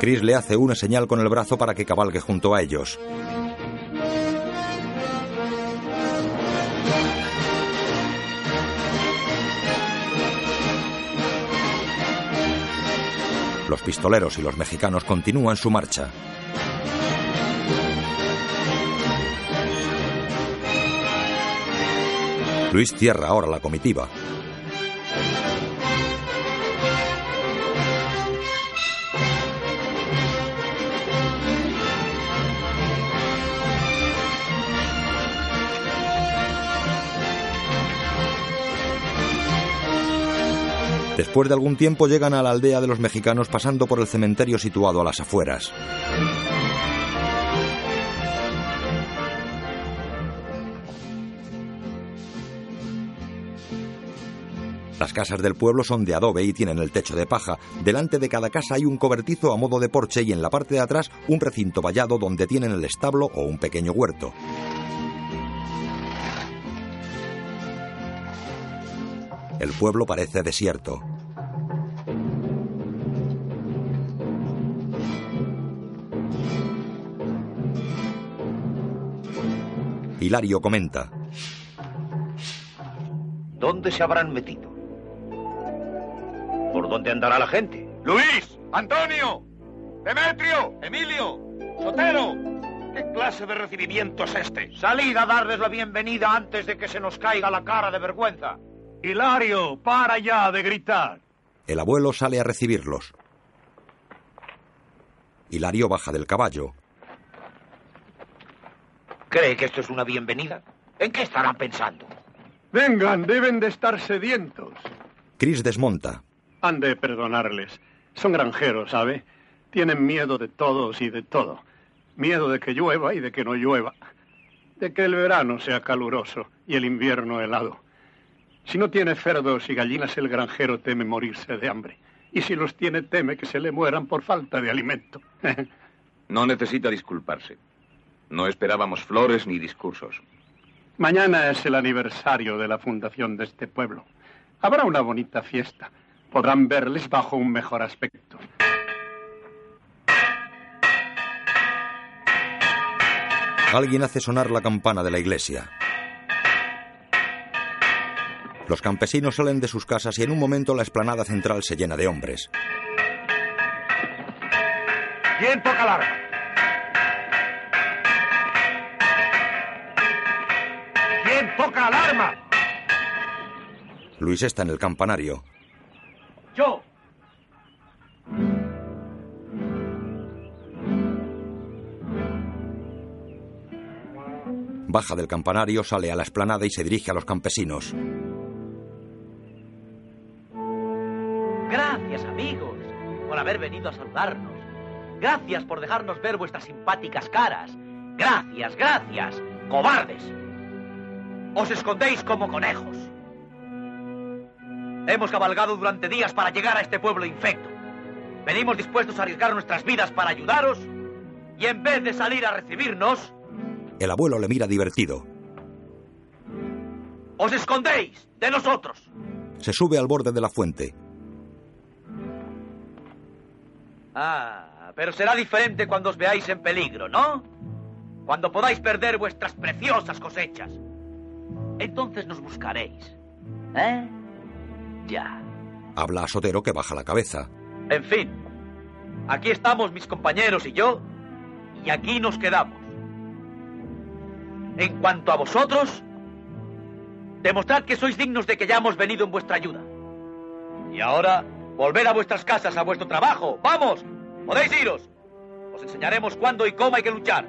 Chris le hace una señal con el brazo para que cabalgue junto a ellos. Los pistoleros y los mexicanos continúan su marcha. Luis cierra ahora la comitiva. Después de algún tiempo llegan a la aldea de los mexicanos pasando por el cementerio situado a las afueras. Las casas del pueblo son de adobe y tienen el techo de paja. Delante de cada casa hay un cobertizo a modo de porche y en la parte de atrás un recinto vallado donde tienen el establo o un pequeño huerto. El pueblo parece desierto. Hilario comenta. ¿Dónde se habrán metido? ¿Por dónde andará la gente? Luis, Antonio, Demetrio, Emilio, Sotero. ¿Qué clase de recibimiento es este? Salid a darles la bienvenida antes de que se nos caiga la cara de vergüenza. Hilario, para ya de gritar. El abuelo sale a recibirlos. Hilario baja del caballo. ¿Cree que esto es una bienvenida? ¿En qué estarán pensando? Vengan, deben de estar sedientos. Chris desmonta. Han de perdonarles. Son granjeros, ¿sabe? Tienen miedo de todos y de todo. Miedo de que llueva y de que no llueva. De que el verano sea caluroso y el invierno helado. Si no tiene cerdos y gallinas, el granjero teme morirse de hambre. Y si los tiene, teme que se le mueran por falta de alimento. [laughs] no necesita disculparse. No esperábamos flores ni discursos. Mañana es el aniversario de la fundación de este pueblo. Habrá una bonita fiesta. Podrán verles bajo un mejor aspecto. Alguien hace sonar la campana de la iglesia. Los campesinos salen de sus casas y en un momento la explanada central se llena de hombres. ¿Quién toca el arma? ¿Quién toca el arma? Luis está en el campanario. Yo. Baja del campanario, sale a la explanada y se dirige a los campesinos. Haber venido a saludarnos. Gracias por dejarnos ver vuestras simpáticas caras. Gracias, gracias, cobardes. Os escondéis como conejos. Hemos cabalgado durante días para llegar a este pueblo infecto. Venimos dispuestos a arriesgar nuestras vidas para ayudaros y en vez de salir a recibirnos, El abuelo le mira divertido. os escondéis de nosotros. Se sube al borde de la fuente. Ah, pero será diferente cuando os veáis en peligro, ¿no? Cuando podáis perder vuestras preciosas cosechas. Entonces nos buscaréis. ¿Eh? Ya. Habla a Sotero que baja la cabeza. En fin, aquí estamos mis compañeros y yo, y aquí nos quedamos. En cuanto a vosotros, demostrad que sois dignos de que hayamos venido en vuestra ayuda. Y ahora, volved a vuestras casas, a vuestro trabajo. ¡Vamos! ¡Podéis iros! Os enseñaremos cuándo y cómo hay que luchar.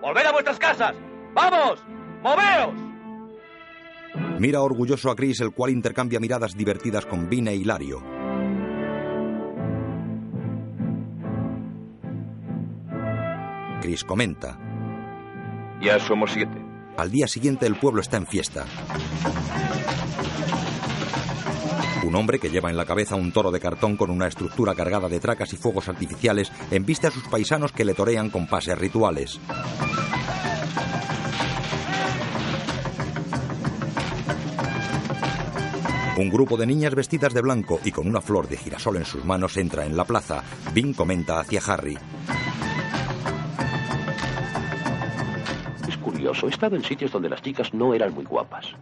¡Volved a vuestras casas! ¡Vamos! ¡Moveos! Mira orgulloso a Chris, el cual intercambia miradas divertidas con Vine e Hilario. Chris comenta. Ya somos siete. Al día siguiente el pueblo está en fiesta. Un hombre que lleva en la cabeza un toro de cartón con una estructura cargada de tracas y fuegos artificiales embiste a sus paisanos que le torean con pases rituales. Un grupo de niñas vestidas de blanco y con una flor de girasol en sus manos entra en la plaza. Vin comenta hacia Harry. Es curioso, he estado en sitios donde las chicas no eran muy guapas.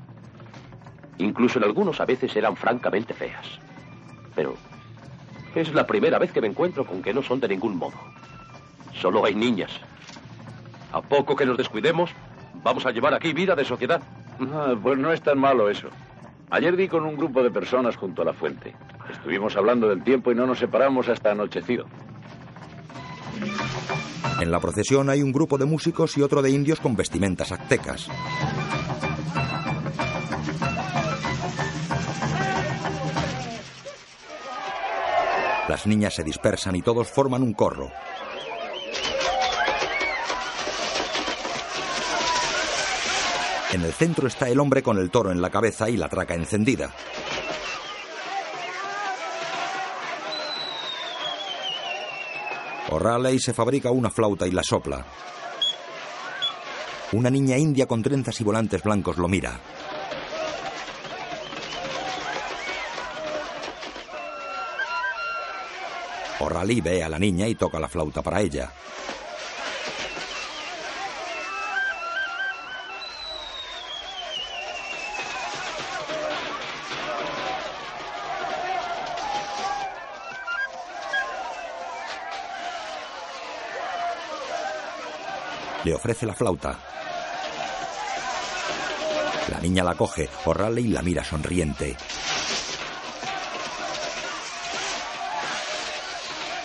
Incluso en algunos a veces eran francamente feas. Pero es la primera vez que me encuentro con que no son de ningún modo. Solo hay niñas. A poco que nos descuidemos, vamos a llevar aquí vida de sociedad. Ah, pues no es tan malo eso. Ayer di con un grupo de personas junto a la fuente. Estuvimos hablando del tiempo y no nos separamos hasta anochecido. En la procesión hay un grupo de músicos y otro de indios con vestimentas aztecas. Las niñas se dispersan y todos forman un corro. En el centro está el hombre con el toro en la cabeza y la traca encendida. O'Reilly se fabrica una flauta y la sopla. Una niña india con trenzas y volantes blancos lo mira. O'Reilly ve a la niña y toca la flauta para ella. Le ofrece la flauta. La niña la coge, O'Reilly la mira sonriente.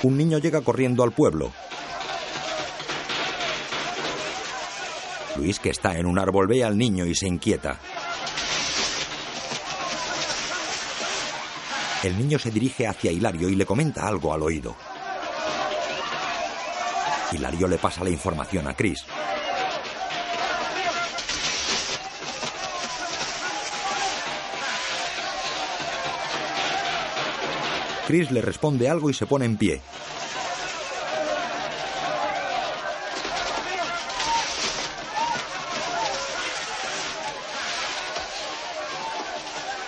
Un niño llega corriendo al pueblo. Luis, que está en un árbol, ve al niño y se inquieta. El niño se dirige hacia Hilario y le comenta algo al oído. Hilario le pasa la información a Chris. Chris le responde algo y se pone en pie.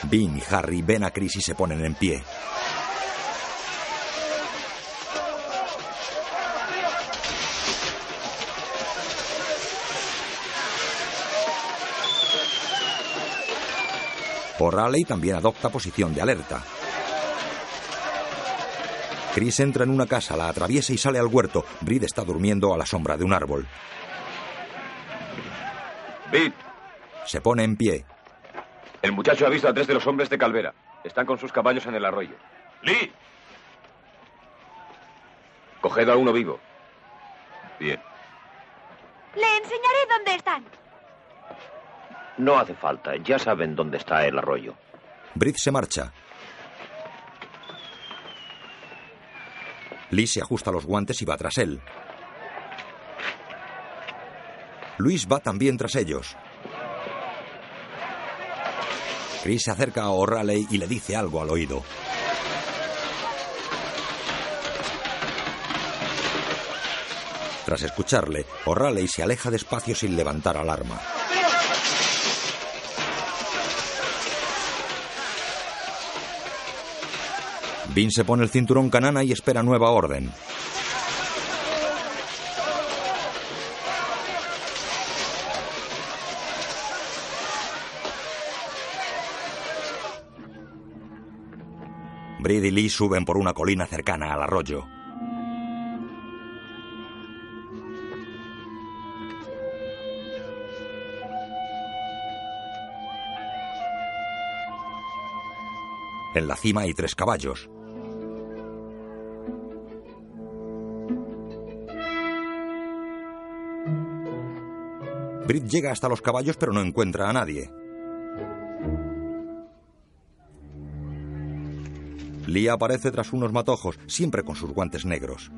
Bean y Harry ven a Chris y se ponen en pie. O'Reilly también adopta posición de alerta. Chris entra en una casa, la atraviesa y sale al huerto. Brid está durmiendo a la sombra de un árbol. Bid, Se pone en pie. el muchacho ha visto a tres de los hombres de Calvera. Están con sus caballos en el arroyo. Lee, Coged a uno vivo. Bien. Le enseñaré dónde están. No hace falta, ya saben dónde está el arroyo. Brid se marcha. Lee se ajusta los guantes y va tras él. Luis va también tras ellos. Chris se acerca a O'Reilly y le dice algo al oído. Tras escucharle, O'Reilly se aleja despacio sin levantar alarma. Vin se pone el cinturón canana y espera nueva orden. Brid y Lee suben por una colina cercana al arroyo. En la cima hay tres caballos. Brit llega hasta los caballos pero no encuentra a nadie. Lee aparece tras unos matojos, siempre con sus guantes negros.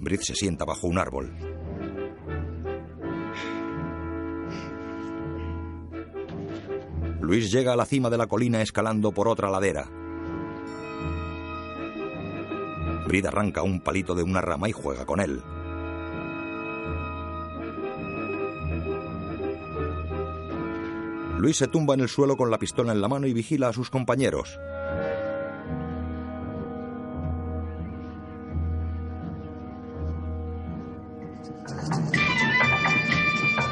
Brit se sienta bajo un árbol. Luis llega a la cima de la colina escalando por otra ladera. Brid arranca un palito de una rama y juega con él. Luis se tumba en el suelo con la pistola en la mano y vigila a sus compañeros.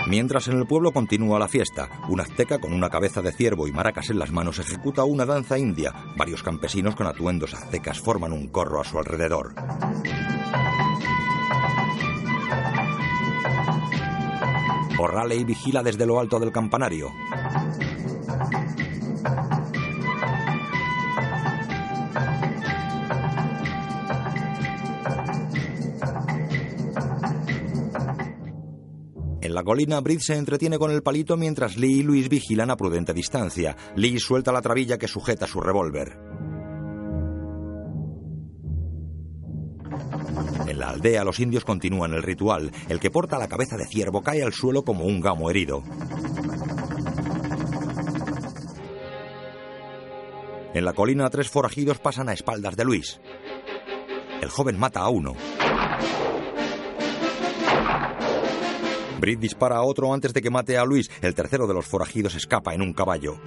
Mientras en el pueblo continúa la fiesta, un azteca con una cabeza de ciervo y maracas en las manos ejecuta una danza india. Varios campesinos con atuendos aztecas forman un corro a su alrededor. O'Reilly vigila desde lo alto del campanario. En la colina, Brid se entretiene con el palito mientras Lee y Luis vigilan a prudente distancia. Lee suelta la trabilla que sujeta su revólver. En la aldea, los indios continúan el ritual. El que porta la cabeza de ciervo cae al suelo como un gamo herido. En la colina, tres forajidos pasan a espaldas de Luis. El joven mata a uno. Brit dispara a otro antes de que mate a Luis. El tercero de los forajidos escapa en un caballo.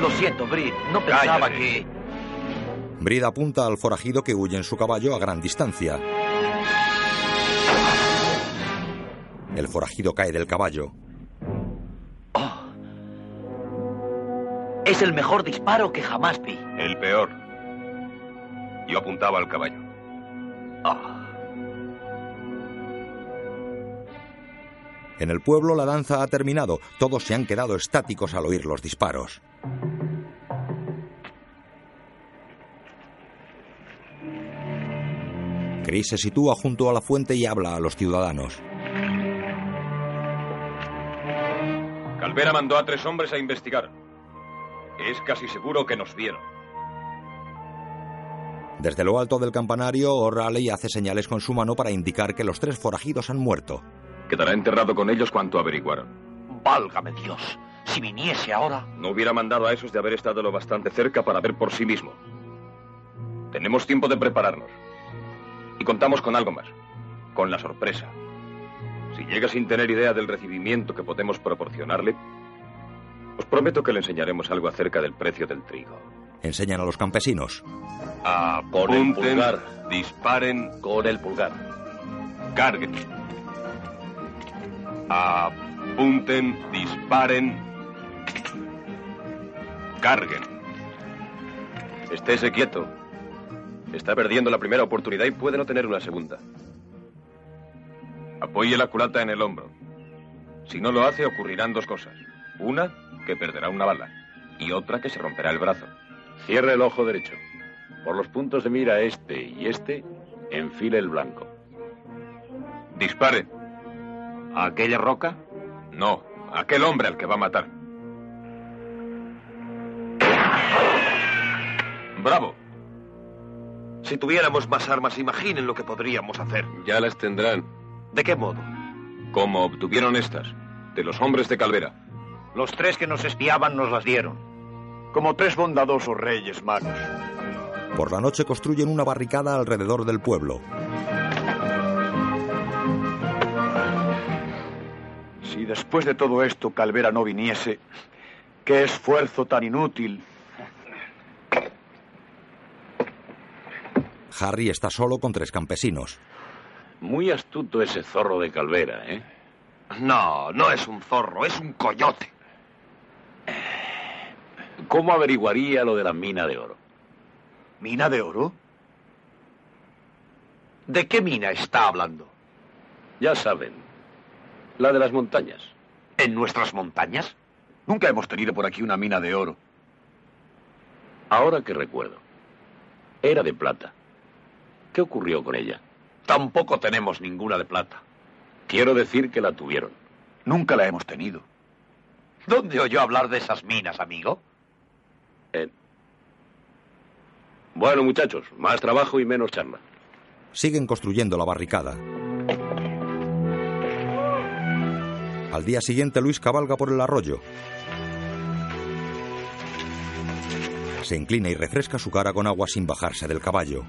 Lo siento, Brit. No pensaba Cállate. que... Brid apunta al forajido que huye en su caballo a gran distancia. El forajido cae del caballo. Es el mejor disparo que jamás vi. El peor. Yo apuntaba al caballo. En el pueblo la danza ha terminado. Todos se han quedado estáticos al oír los disparos. Chris se sitúa junto a la fuente y habla a los ciudadanos. Calvera mandó a tres hombres a investigar. Es casi seguro que nos vieron. Desde lo alto del campanario, O'Reilly hace señales con su mano para indicar que los tres forajidos han muerto. Quedará enterrado con ellos cuanto averiguaron. Válgame Dios. Si viniese ahora... No hubiera mandado a esos de haber estado lo bastante cerca para ver por sí mismo. Tenemos tiempo de prepararnos. Y contamos con algo más. Con la sorpresa. Si llega sin tener idea del recibimiento que podemos proporcionarle, os prometo que le enseñaremos algo acerca del precio del trigo. Enseñan a los campesinos. Ah, con el pulgar. Disparen. Con el pulgar. Carguen. Apunten, disparen. Carguen. Estése quieto. Está perdiendo la primera oportunidad y puede no tener una segunda. Apoye la culata en el hombro. Si no lo hace, ocurrirán dos cosas. Una, que perderá una bala. Y otra, que se romperá el brazo. Cierre el ojo derecho. Por los puntos de mira este y este, enfile el blanco. Dispare. ¿A aquella roca? No, a aquel hombre al que va a matar. Bravo. Si tuviéramos más armas, imaginen lo que podríamos hacer. Ya las tendrán. ¿De qué modo? Como obtuvieron estas, de los hombres de Calvera. Los tres que nos espiaban nos las dieron. Como tres bondadosos reyes magos. Por la noche construyen una barricada alrededor del pueblo. Si después de todo esto Calvera no viniese, qué esfuerzo tan inútil. Harry está solo con tres campesinos. Muy astuto ese zorro de Calvera, ¿eh? No, no es un zorro, es un coyote. ¿Cómo averiguaría lo de la mina de oro? ¿Mina de oro? ¿De qué mina está hablando? Ya saben, la de las montañas. ¿En nuestras montañas? Nunca hemos tenido por aquí una mina de oro. Ahora que recuerdo, era de plata. ¿Qué ocurrió con ella? Tampoco tenemos ninguna de plata. Quiero decir que la tuvieron. Nunca la hemos tenido. ¿Dónde oyó hablar de esas minas, amigo? Eh... Bueno, muchachos, más trabajo y menos charla. Siguen construyendo la barricada. Al día siguiente, Luis cabalga por el arroyo. Se inclina y refresca su cara con agua sin bajarse del caballo.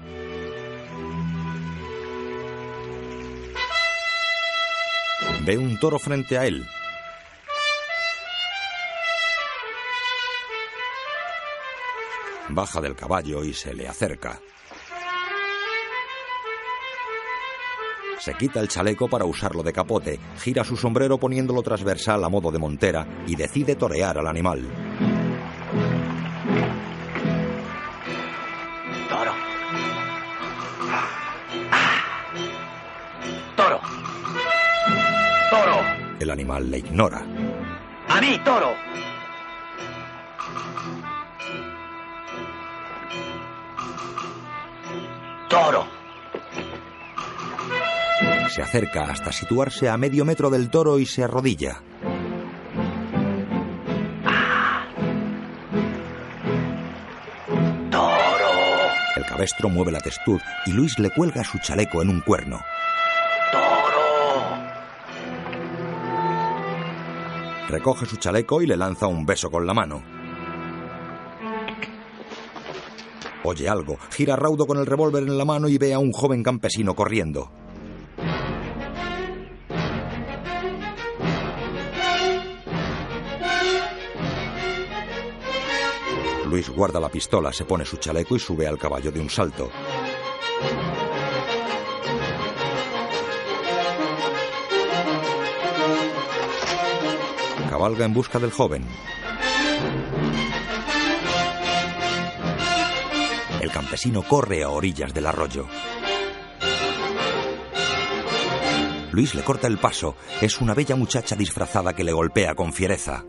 Ve un toro frente a él. Baja del caballo y se le acerca. Se quita el chaleco para usarlo de capote, gira su sombrero poniéndolo transversal a modo de montera y decide torear al animal. Toro. Toro. Toro. El animal le ignora. A mí, toro. Toro. Se acerca hasta situarse a medio metro del toro y se arrodilla. Toro. El cabestro mueve la testuz y Luis le cuelga su chaleco en un cuerno. Toro. Recoge su chaleco y le lanza un beso con la mano. Oye algo, gira raudo con el revólver en la mano y ve a un joven campesino corriendo. Luis guarda la pistola, se pone su chaleco y sube al caballo de un salto. Cabalga en busca del joven. El campesino corre a orillas del arroyo. Luis le corta el paso. Es una bella muchacha disfrazada que le golpea con fiereza.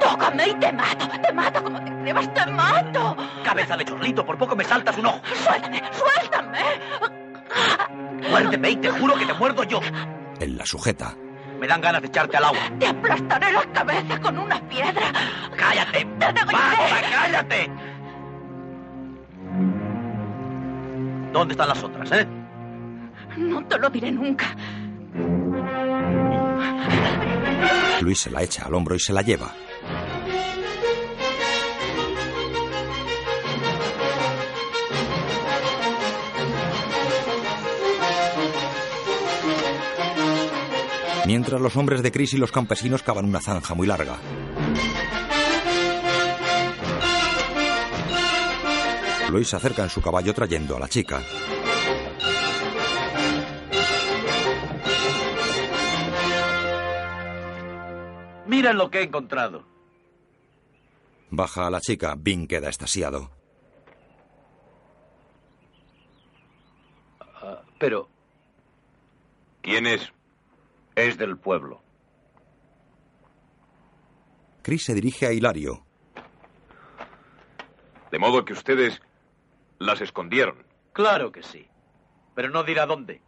Tócame y te mato. Te mato como te atrevas, te mato. Cabeza de chorlito, por poco me saltas un ojo. Suéltame, suéltame. Muérdeme y te juro que te muerdo yo. Él la sujeta. Me dan ganas de echarte al agua. Te aplastaré la cabeza con una piedra. ¡Cállate! ¡Basta, cállate! ¿Dónde están las otras, eh? No te lo diré nunca. Luis se la echa al hombro y se la lleva. mientras los hombres de Chris y los campesinos cavan una zanja muy larga. Luis se acerca en su caballo trayendo a la chica. Mira lo que he encontrado. Baja a la chica, Bing queda estasiado. Ah, pero... ¿Quién es? Es del pueblo. Chris se dirige a Hilario. De modo que ustedes las escondieron. Claro que sí. Pero no dirá dónde.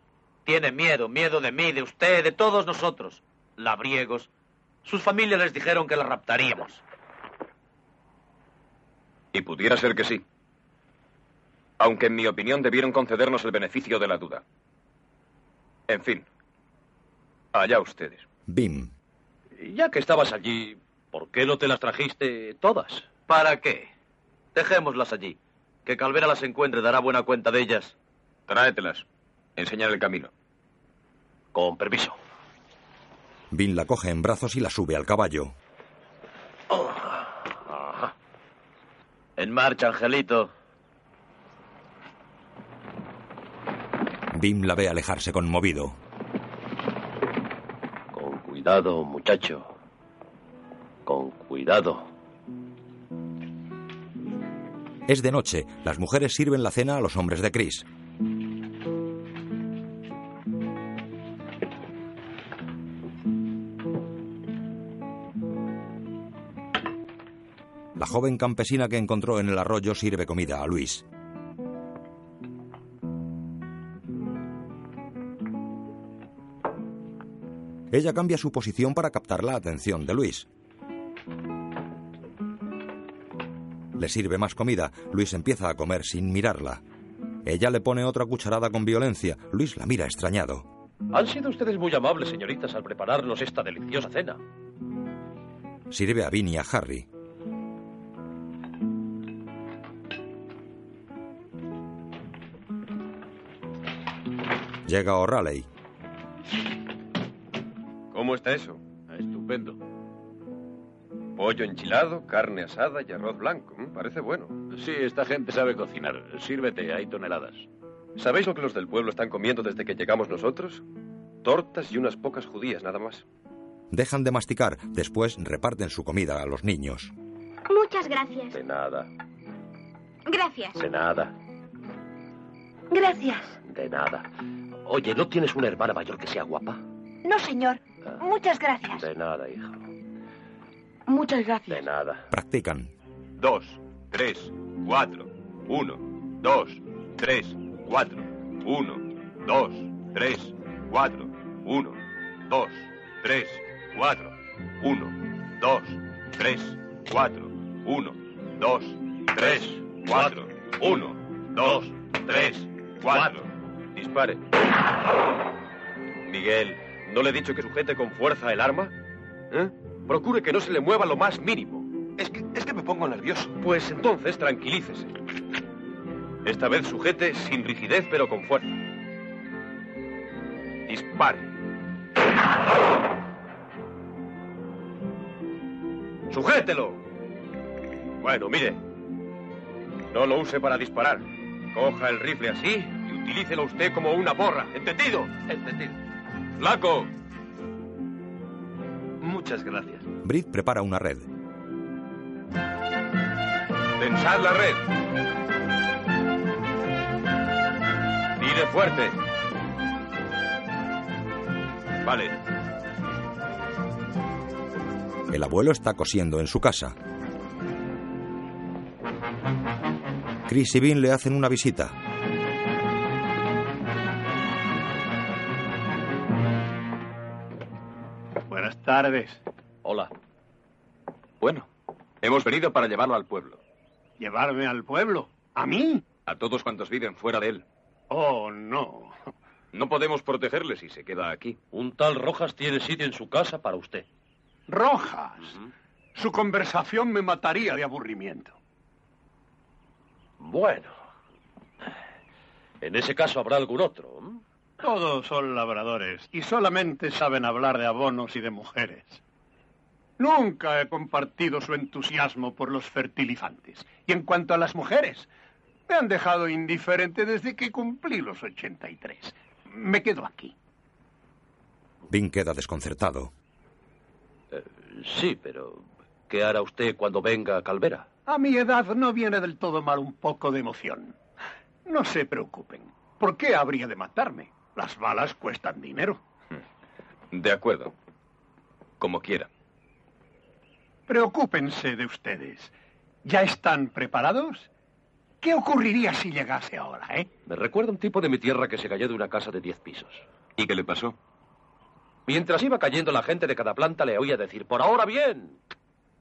Tiene miedo, miedo de mí, de usted, de todos nosotros. Labriegos. Sus familias les dijeron que la raptaríamos. Y pudiera ser que sí. Aunque en mi opinión debieron concedernos el beneficio de la duda. En fin. Allá ustedes. Bim. Ya que estabas allí, ¿por qué no te las trajiste todas? ¿Para qué? Dejémoslas allí. Que Calvera las encuentre dará buena cuenta de ellas. Tráetelas. Enseñar el camino. Con permiso. Bin la coge en brazos y la sube al caballo. En marcha, Angelito. Bim la ve alejarse conmovido. Cuidado, muchacho. Con cuidado. Es de noche. Las mujeres sirven la cena a los hombres de Chris. La joven campesina que encontró en el arroyo sirve comida a Luis. Ella cambia su posición para captar la atención de Luis. Le sirve más comida. Luis empieza a comer sin mirarla. Ella le pone otra cucharada con violencia. Luis la mira extrañado. Han sido ustedes muy amables, señoritas, al prepararnos esta deliciosa cena. Sirve a Vin y a Harry. Llega O'Reilly. ¿Cómo está eso? Estupendo. Pollo enchilado, carne asada y arroz blanco. Mm, Parece bueno. Sí, esta gente sabe cocinar. Sírvete, hay toneladas. ¿Sabéis lo que los del pueblo están comiendo desde que llegamos nosotros? Tortas y unas pocas judías, nada más. Dejan de masticar, después reparten su comida a los niños. Muchas gracias. De nada, Gracias. de nada, Gracias. de nada. Oye, ¿no tienes una hermana mayor que sea guapa? No, señor. Muchas gracias. De nada, hija. Muchas gracias. De nada. Practican. Dos, tres, cuatro. Uno, dos, tres, cuatro. Uno, dos, tres, cuatro. Uno, dos, tres, cuatro. Uno, dos, tres, cuatro. Uno, dos, tres, cuatro. Uno, dos, tres, cuatro. Dispare. Miguel, ¿no le he dicho que sujete con fuerza el arma? ¿Eh? Procure que no se le mueva lo más mínimo. Es que, es que me pongo nervioso. Pues entonces tranquilícese. Esta vez sujete sin rigidez pero con fuerza. Dispare. ¡Sujételo! Bueno, mire. No lo use para disparar. Coja el rifle así y utilícelo usted como una porra. ¿Entendido? Entendido. ¡Flaco! Muchas gracias. Brit prepara una red. Tensad la red. Tire fuerte. Vale. El abuelo está cosiendo en su casa. Chris y Vin le hacen una visita. Tardes. Hola. Bueno, hemos venido para llevarlo al pueblo. ¿Llevarme al pueblo? ¿A mí? A todos cuantos viven fuera de él. Oh, no. No podemos protegerle si se queda aquí. Un tal Rojas tiene sitio en su casa para usted. Rojas. Su conversación me mataría de aburrimiento. Bueno. En ese caso habrá algún otro. Todos son labradores y solamente saben hablar de abonos y de mujeres. Nunca he compartido su entusiasmo por los fertilizantes. Y en cuanto a las mujeres, me han dejado indiferente desde que cumplí los 83. Me quedo aquí. Vin queda desconcertado. Eh, Sí, pero ¿qué hará usted cuando venga a Calvera? A mi edad no viene del todo mal un poco de emoción. No se preocupen. ¿Por qué habría de matarme? Las balas cuestan dinero. De acuerdo. Como quiera. Preocúpense de ustedes. ¿Ya están preparados? ¿Qué ocurriría si llegase ahora, eh? Me recuerda un tipo de mi tierra que se cayó de una casa de diez pisos. ¿Y qué le pasó? Mientras iba cayendo la gente de cada planta le oía decir, por ahora bien,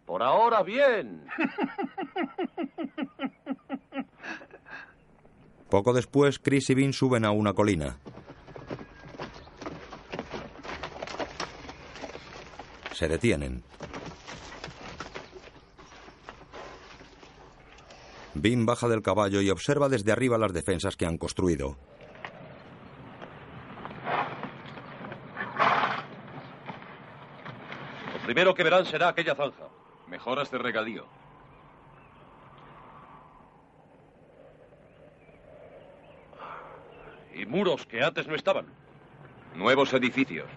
por ahora bien. [laughs] Poco después, Chris y Vin suben a una colina. Se detienen. Vin baja del caballo y observa desde arriba las defensas que han construido. Lo primero que verán será aquella zanja. Mejoras de regadío. Y muros que antes no estaban. Nuevos edificios.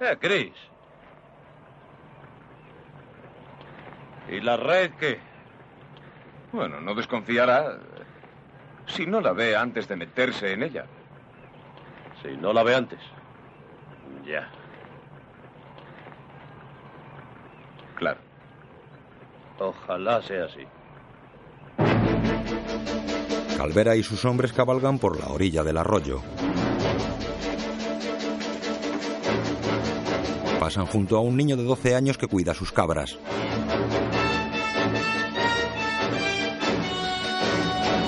Eh, Chris. ¿Y la red qué? Bueno, no desconfiará si no la ve antes de meterse en ella. Si no la ve antes. Ya. Claro. Ojalá sea así. Calvera y sus hombres cabalgan por la orilla del arroyo. Pasan junto a un niño de 12 años que cuida sus cabras.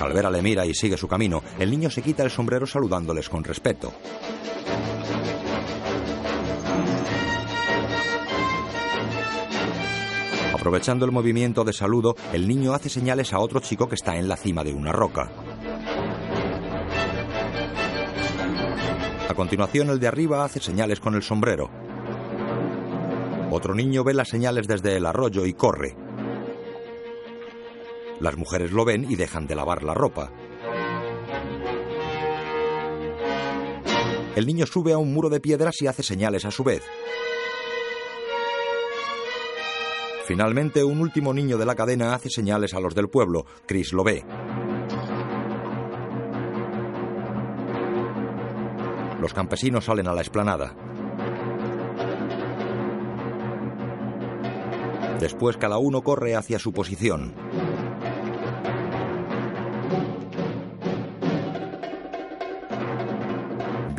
Calvera le mira y sigue su camino. El niño se quita el sombrero saludándoles con respeto. Aprovechando el movimiento de saludo, el niño hace señales a otro chico que está en la cima de una roca. A continuación, el de arriba hace señales con el sombrero. Otro niño ve las señales desde el arroyo y corre. Las mujeres lo ven y dejan de lavar la ropa. El niño sube a un muro de piedras y hace señales a su vez. Finalmente, un último niño de la cadena hace señales a los del pueblo. Chris lo ve. Los campesinos salen a la explanada. Después cada uno corre hacia su posición.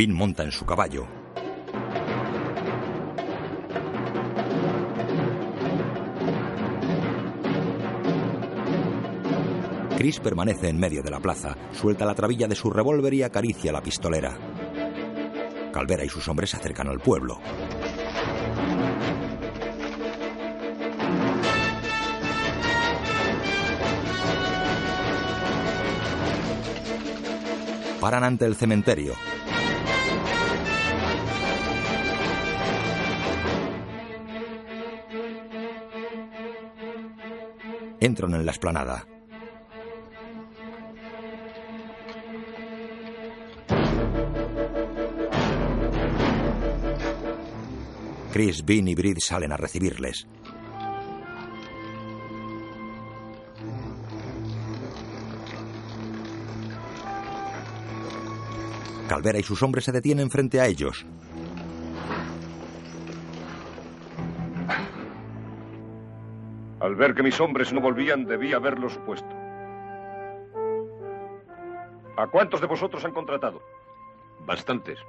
Vin monta en su caballo. Chris permanece en medio de la plaza, suelta la trabilla de su revólver y acaricia la pistolera. Calvera y sus hombres se acercan al pueblo. Paran ante el cementerio. Entran en la explanada. Chris, Bean y Brid salen a recibirles. Calvera y sus hombres se detienen frente a ellos. Al ver que mis hombres no volvían, debí haberlo supuesto. ¿A cuántos de vosotros han contratado? Bastantes.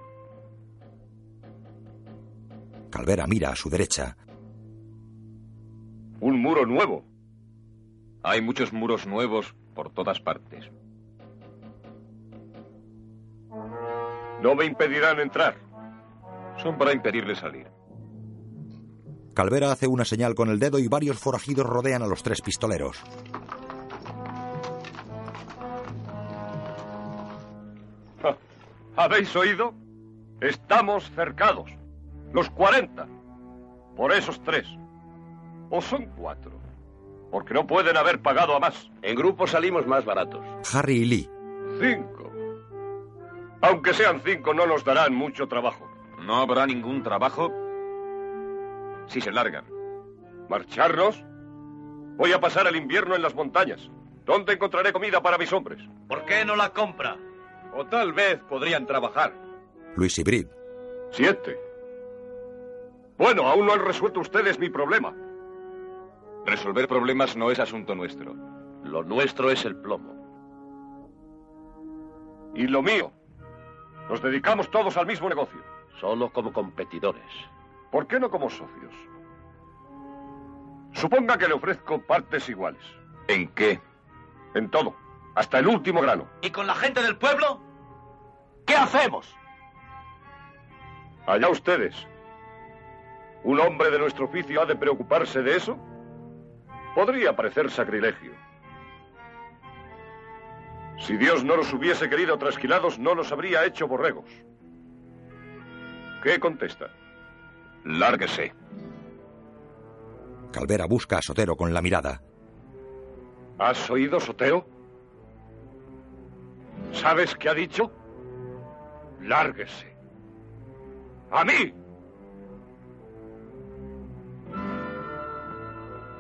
Calvera mira a su derecha. Un muro nuevo. Hay muchos muros nuevos por todas partes. No me impedirán entrar. Son para impedirle salir. Calvera hace una señal con el dedo y varios forajidos rodean a los tres pistoleros. [laughs] ¿Habéis oído? Estamos cercados. Los 40. Por esos tres. ¿O son cuatro? Porque no pueden haber pagado a más. En grupo salimos más baratos. Harry y Lee. Cinco. Aunque sean cinco, no nos darán mucho trabajo. No habrá ningún trabajo si se largan. ¿Marcharnos? Voy a pasar el invierno en las montañas. ¿Dónde encontraré comida para mis hombres? ¿Por qué no la compra? O tal vez podrían trabajar. Luis y Brid. Siete. Bueno, aún no han resuelto ustedes mi problema. Resolver problemas no es asunto nuestro. Lo nuestro es el plomo. ¿Y lo mío? Nos dedicamos todos al mismo negocio. Solo como competidores. ¿Por qué no como socios? Suponga que le ofrezco partes iguales. ¿En qué? En todo. Hasta el último grano. ¿Y con la gente del pueblo? ¿Qué hacemos? Allá ustedes. ¿Un hombre de nuestro oficio ha de preocuparse de eso? Podría parecer sacrilegio. Si Dios no los hubiese querido trasquilados, no los habría hecho borregos. ¿Qué contesta? Lárguese. Calvera busca a Sotero con la mirada. ¿Has oído, Sotero? ¿Sabes qué ha dicho? Lárguese. ¡A mí!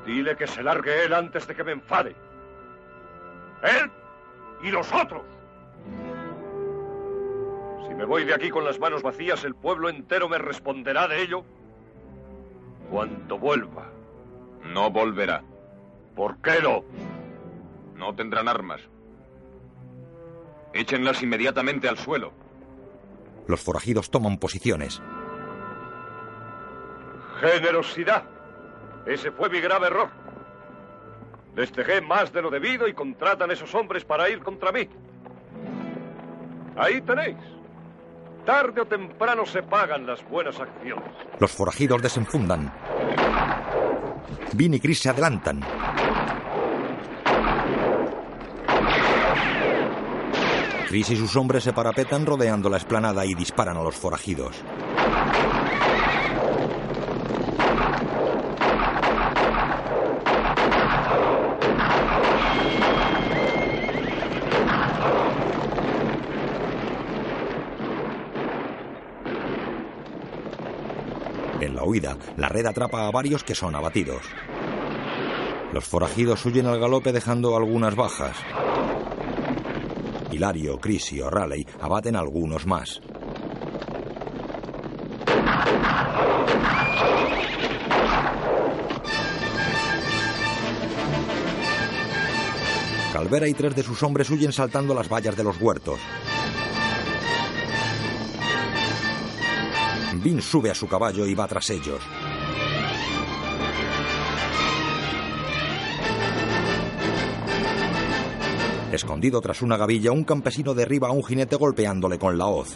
Dile que se largue él antes de que me enfade. Él y los otros. Si me voy de aquí con las manos vacías, el pueblo entero me responderá de ello cuando vuelva. No volverá. ¿Por qué no? No tendrán armas. Échenlas inmediatamente al suelo. Los forajidos toman posiciones. Generosidad. Ese fue mi grave error. Les dejé más de lo debido y contratan esos hombres para ir contra mí. Ahí tenéis. Tarde o temprano se pagan las buenas acciones. Los forajidos desenfundan. Vin y Chris se adelantan. Chris y sus hombres se parapetan rodeando la explanada y disparan a los forajidos. La huida, la red atrapa a varios que son abatidos. Los forajidos huyen al galope dejando algunas bajas. Hilario, y O'Reilly abaten algunos más. Calvera y tres de sus hombres huyen saltando las vallas de los huertos. Vin sube a su caballo y va tras ellos. Escondido tras una gavilla, un campesino derriba a un jinete golpeándole con la hoz.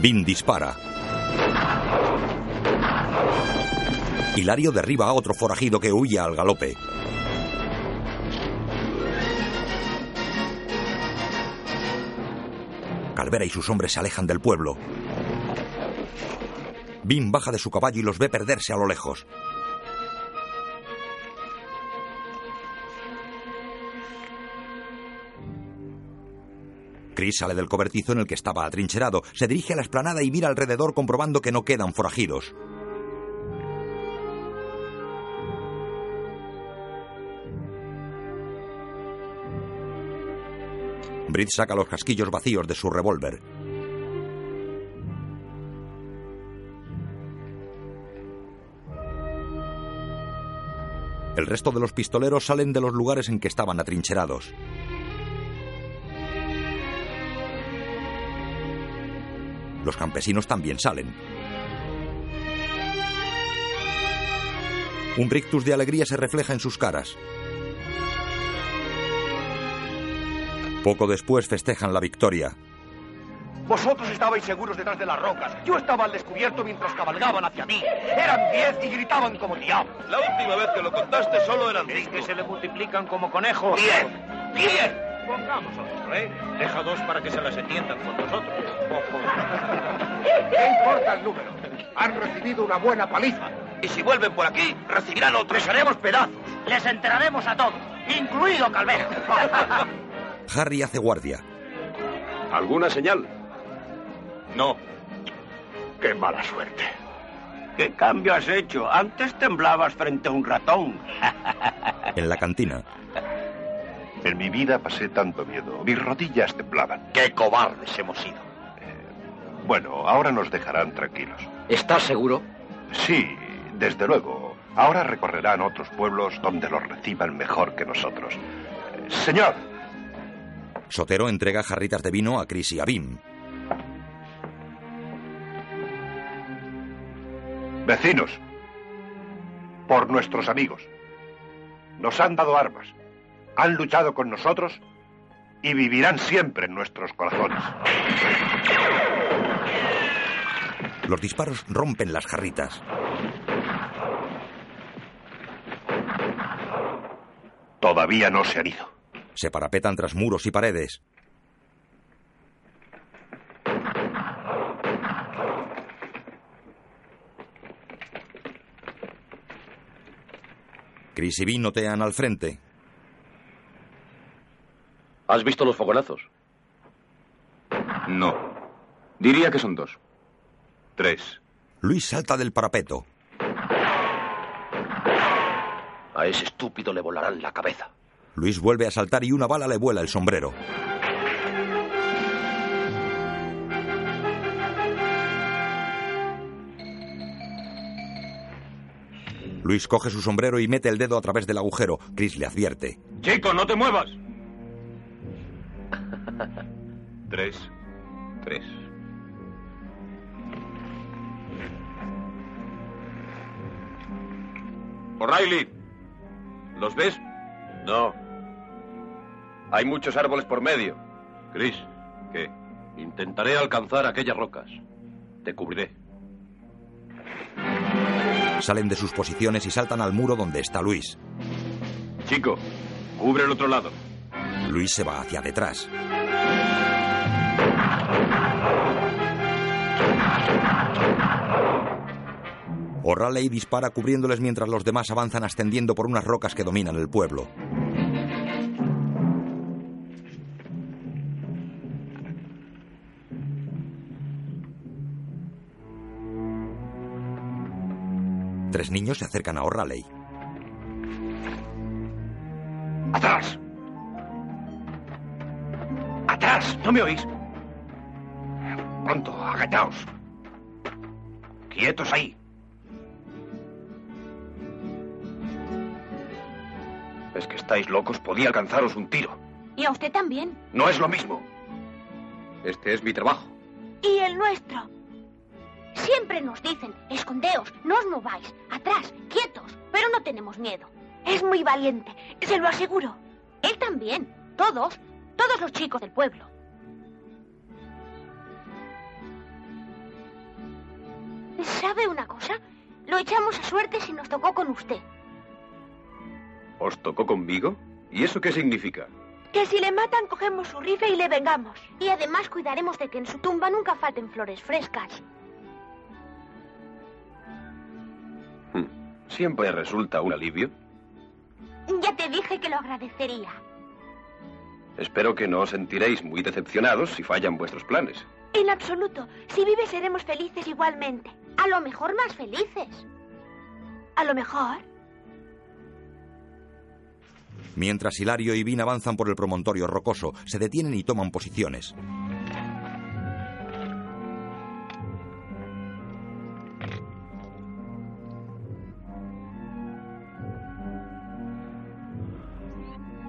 Vin dispara. Hilario derriba a otro forajido que huye al galope. Calvera y sus hombres se alejan del pueblo. Vin baja de su caballo y los ve perderse a lo lejos. Chris sale del cobertizo en el que estaba atrincherado, se dirige a la esplanada y mira alrededor comprobando que no quedan forajidos. Saca los casquillos vacíos de su revólver. El resto de los pistoleros salen de los lugares en que estaban atrincherados. Los campesinos también salen. Un rictus de alegría se refleja en sus caras. Poco después festejan la victoria. Vosotros estabais seguros detrás de las rocas. Yo estaba al descubierto mientras cabalgaban hacia mí. Eran diez y gritaban como diablos. La última vez que lo contaste solo eran Es cinco. que se le multiplican como conejos. ¡Diez! ¡Diez! Pongamos otro, ¿eh? Deja dos para que se las entiendan con nosotros. ¿Qué importa el número? Han recibido una buena paliza. Y si vuelven por aquí, recibirán otro. Les haremos pedazos. Les enteraremos a todos, incluido Calvera. [laughs] Harry hace guardia. ¿Alguna señal? No. Qué mala suerte. ¿Qué cambio has hecho? Antes temblabas frente a un ratón. [laughs] En la cantina, En mi vida pasé tanto miedo. Mis rodillas temblaban. ¡Qué cobardes hemos sido! Bueno, ahora nos dejarán tranquilos. ¿Estás seguro? Sí, desde luego. Ahora recorrerán otros pueblos donde los reciban mejor que nosotros. Eh, Señor, Sotero entrega jarritas de vino a Chris y a Bim. vecinos, por nuestros amigos. Nos han dado armas, han luchado con nosotros y vivirán siempre en nuestros corazones. Los disparos rompen las jarritas. Todavía no se han ido. Se parapetan tras muros y paredes. Chris y Bim notean al frente. ¿Has visto los fogonazos? No. Diría que son dos. Tres. Luis salta del parapeto. A ese estúpido le volarán la cabeza. Luis vuelve a saltar y una bala le vuela el sombrero. Luis coge su sombrero y mete el dedo a través del agujero. Chris le advierte. Chico, no te muevas. [laughs] Tres. Tres. O'Reilly, ¿los ves? No. Hay muchos árboles por medio. Chris, ¿qué? Intentaré alcanzar aquellas rocas. Te cubriré. Salen de sus posiciones y saltan al muro donde está Luis. Chico, cubre el otro lado. Luis se va hacia detrás. O'Reilly dispara cubriéndoles mientras los demás avanzan ascendiendo por unas rocas que dominan el pueblo. Tres niños se acercan a O'Reilly. ¡Atrás! ¡Atrás! ¿No me oís? Pronto, agachaos. Quietos ahí. Es que estáis locos. Podía alcanzaros un tiro. Y a usted también. No es lo mismo. Este es mi trabajo. Y el nuestro. Siempre nos dicen, escondeos, no os mováis, atrás, quietos, pero no tenemos miedo. Es muy valiente, se lo aseguro. Él también, todos, todos los chicos del pueblo. ¿Sabe una cosa? Lo echamos a suerte si nos tocó con usted. ¿Os tocó conmigo? ¿Y eso qué significa? Que si le matan, cogemos su rifle y le vengamos. Y además cuidaremos de que en su tumba nunca falten flores frescas. Siempre resulta un alivio. Ya te dije que lo agradecería. Espero que no os sentiréis muy decepcionados si fallan vuestros planes. En absoluto. Si vive seremos felices igualmente. A lo mejor más felices. A lo mejor. Mientras Hilario y Vin avanzan por el promontorio rocoso, se detienen y toman posiciones.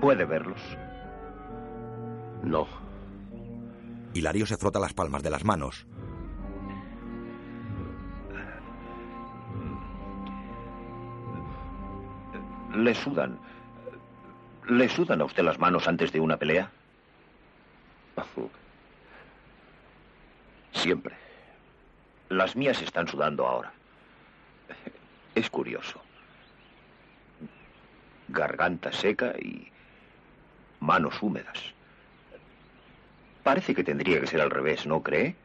¿Puede verlos? No. Hilario se frota las palmas de las manos. ¿Le sudan? ¿Le sudan a usted las manos antes de una pelea? Siempre. Las mías están sudando ahora. Es curioso. Garganta seca y manos húmedas. Parece que tendría que ser al revés, ¿no cree?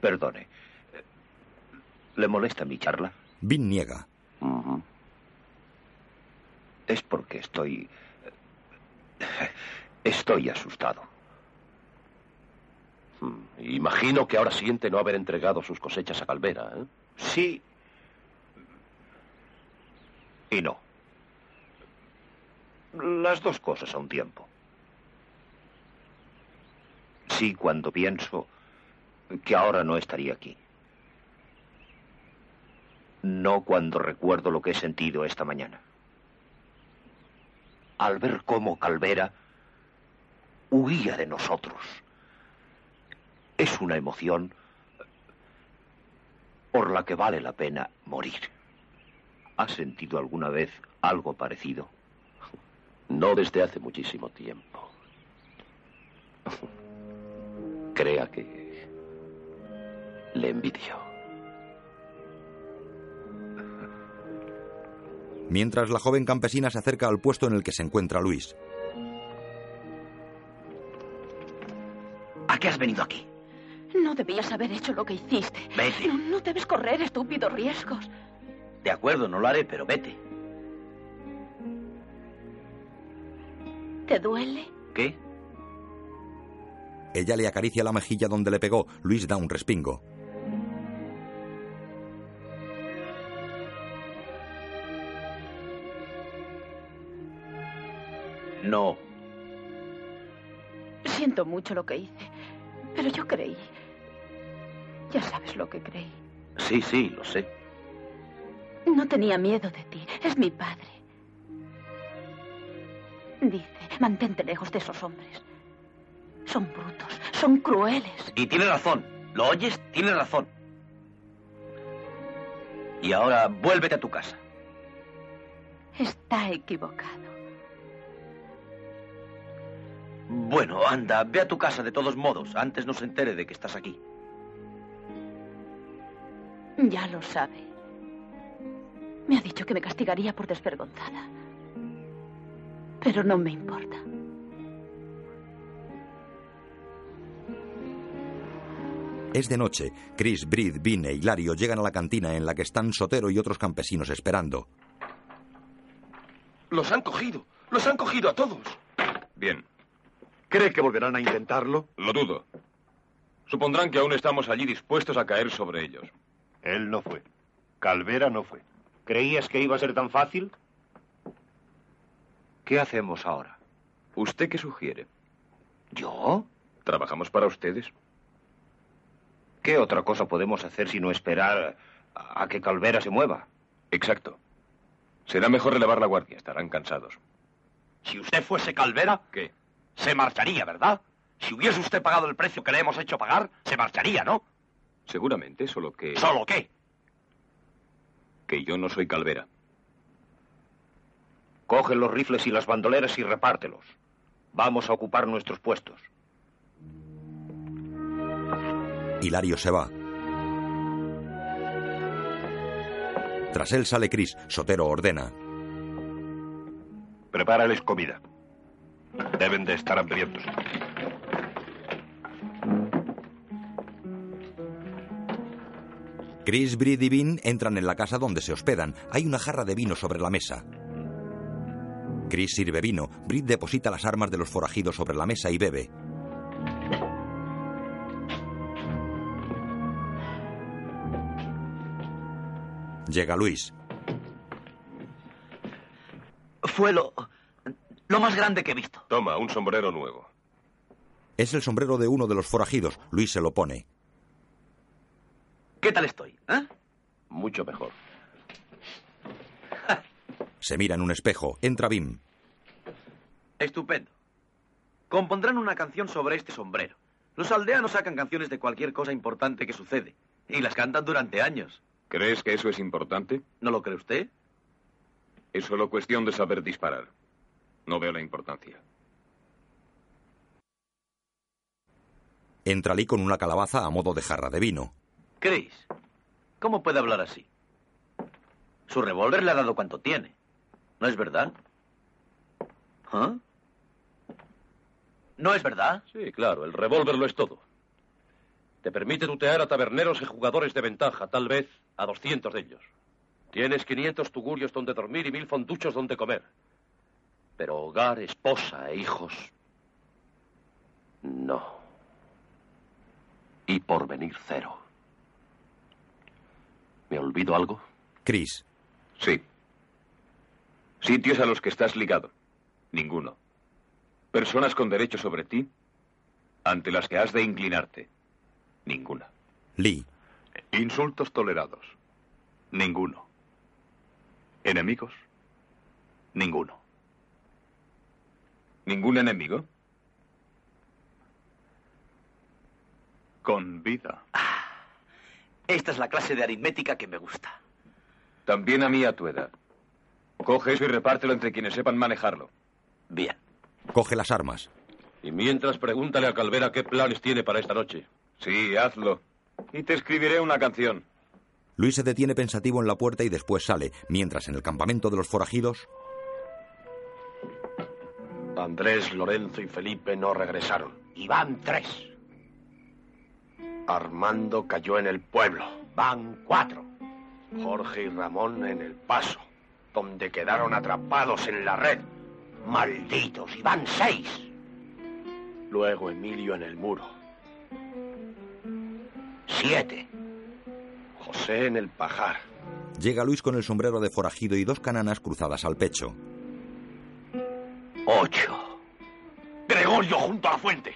Perdone. ¿Le molesta mi charla? Vin niega. Es porque estoy... Estoy asustado. Hmm, Imagino que ahora siente no haber entregado sus cosechas a Calvera, ¿eh? Sí. Y no. Las dos cosas a un tiempo. Sí, cuando pienso que ahora no estaría aquí. No cuando recuerdo lo que he sentido esta mañana. Al ver cómo Calvera huía de nosotros. Es una emoción por la que vale la pena morir. ¿Has sentido alguna vez algo parecido? No desde hace muchísimo tiempo. Crea que le envidio. Mientras la joven campesina se acerca al puesto en el que se encuentra Luis. ¿A qué has venido aquí? No debías haber hecho lo que hiciste. Vete. No, no debes correr estúpidos riesgos. De acuerdo, no lo haré, pero vete. ¿Te duele? ¿Qué? Ella le acaricia la mejilla donde le pegó. Luis da un respingo. No. Siento mucho lo que hice, pero yo creí. Ya sabes lo que creí. Sí, sí, lo sé. No tenía miedo de ti. Es mi padre. Dice, mantente lejos de esos hombres. Son brutos, son crueles. Y tiene razón. ¿Lo oyes? Tiene razón. Y ahora vuélvete a tu casa. Está equivocado. Bueno, anda, ve a tu casa de todos modos. Antes no se entere de que estás aquí. Ya lo sabe. Me ha dicho que me castigaría por desvergonzada. Pero no me importa. Es de noche. Chris, Brid, Vin e Hilario llegan a la cantina en la que están Sotero y otros campesinos esperando. Los han cogido. Los han cogido a todos. Bien. ¿Cree que volverán a intentarlo? Lo dudo. Supondrán que aún estamos allí dispuestos a caer sobre ellos. Él no fue. Calvera no fue. ¿Creías que iba a ser tan fácil? ¿Qué hacemos ahora? ¿Usted qué sugiere? ¿Yo? ¿Trabajamos para ustedes? ¿Qué otra cosa podemos hacer sino esperar a que Calvera se mueva? Exacto. Será mejor relevar la guardia. Estarán cansados. Si usted fuese Calvera, ¿Qué? se marcharía, ¿verdad? Si hubiese usted pagado el precio que le hemos hecho pagar, se marcharía, ¿no? Seguramente, solo que... ¿Solo qué? Que yo no soy Calvera. Coge los rifles y las bandoleras y repártelos. Vamos a ocupar nuestros puestos. Hilario se va. Tras él sale Chris. Sotero ordena. Prepárales comida. Deben de estar hambrientos. Chris, Brid y Vin entran en la casa donde se hospedan. Hay una jarra de vino sobre la mesa. Chris sirve vino. Brid deposita las armas de los forajidos sobre la mesa y bebe. Llega Luis. Fue lo. lo más grande que he visto. Toma, un sombrero nuevo. Es el sombrero de uno de los forajidos. Luis se lo pone. ¿Qué tal estoy? ¿Eh? Mucho mejor. [laughs] Se mira en un espejo. Entra Bim. Estupendo. Compondrán una canción sobre este sombrero. Los aldeanos sacan canciones de cualquier cosa importante que sucede. Y las cantan durante años. ¿Crees que eso es importante? ¿No lo cree usted? Es solo cuestión de saber disparar. No veo la importancia. Entra Lee con una calabaza a modo de jarra de vino. Chris, ¿cómo puede hablar así? Su revólver le ha dado cuanto tiene. ¿No es verdad? ¿Ah? ¿No es verdad? Sí, claro, el revólver lo es todo. Te permite tutear a taberneros y jugadores de ventaja, tal vez a 200 de ellos. Tienes 500 tugurios donde dormir y mil fonduchos donde comer. Pero hogar, esposa e hijos. No. Y por venir cero. ¿Me olvido algo? Chris. Sí. Sitios a los que estás ligado. Ninguno. Personas con derecho sobre ti, ante las que has de inclinarte. Ninguna. Lee. Insultos tolerados. Ninguno. Enemigos. Ninguno. ¿Ningún enemigo? Con vida. Esta es la clase de aritmética que me gusta. También a mí a tu edad. Coge eso y repártelo entre quienes sepan manejarlo. Bien. Coge las armas. Y mientras pregúntale a Calvera qué planes tiene para esta noche. Sí, hazlo. Y te escribiré una canción. Luis se detiene pensativo en la puerta y después sale, mientras en el campamento de los forajidos. Andrés, Lorenzo y Felipe no regresaron. Y van tres. Armando cayó en el pueblo. Van cuatro. Jorge y Ramón en el paso, donde quedaron atrapados en la red. Malditos, y van seis. Luego Emilio en el muro. Siete. José en el pajar. Llega Luis con el sombrero de forajido y dos cananas cruzadas al pecho. Ocho. Gregorio junto a la fuente.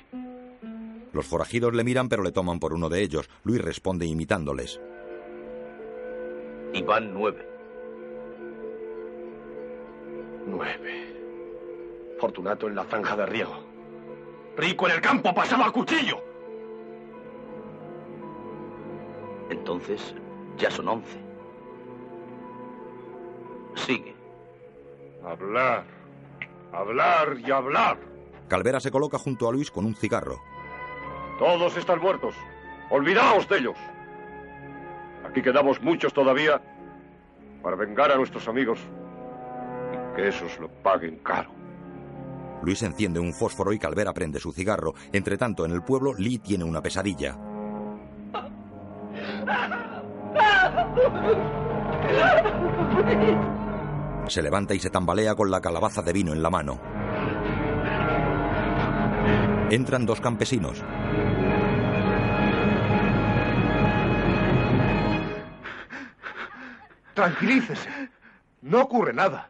Los forajidos le miran pero le toman por uno de ellos. Luis responde imitándoles. Y van nueve. Nueve. Fortunato en la zanja de riego. Rico en el campo pasaba a cuchillo. Entonces ya son once. Sigue. Hablar. Hablar y hablar. Calvera se coloca junto a Luis con un cigarro. Todos están muertos. Olvidaos de ellos. Aquí quedamos muchos todavía para vengar a nuestros amigos y que esos lo paguen caro. Luis enciende un fósforo y Calvera prende su cigarro. Entre tanto, en el pueblo, Lee tiene una pesadilla. Se levanta y se tambalea con la calabaza de vino en la mano. Entran dos campesinos. Tranquilícese. No ocurre nada.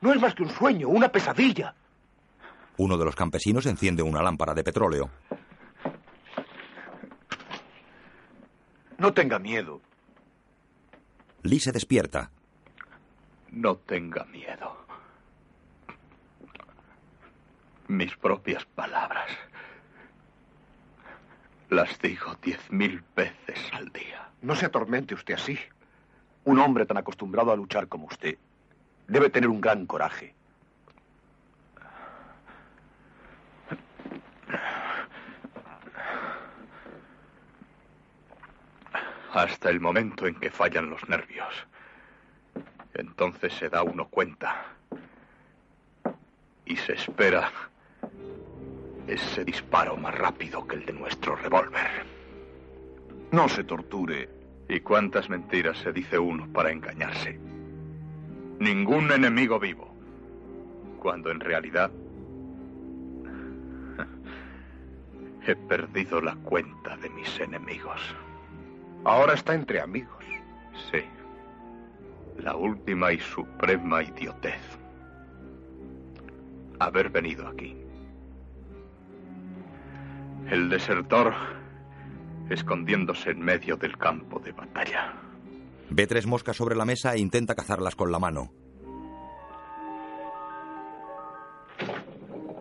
No es más que un sueño, una pesadilla. Uno de los campesinos enciende una lámpara de petróleo. No tenga miedo. Lee se despierta. No tenga miedo. Mis propias palabras. Las digo diez mil veces al día. No se atormente usted así. Un hombre tan acostumbrado a luchar como usted debe tener un gran coraje. Hasta el momento en que fallan los nervios. Entonces se da uno cuenta. Y se espera ese disparo más rápido que el de nuestro revólver. No se torture. ¿Y cuántas mentiras se dice uno para engañarse? Ningún enemigo vivo. Cuando en realidad [laughs] he perdido la cuenta de mis enemigos. Ahora está entre amigos. Sí. La última y suprema idiotez. Haber venido aquí. El desertor escondiéndose en medio del campo de batalla. Ve tres moscas sobre la mesa e intenta cazarlas con la mano.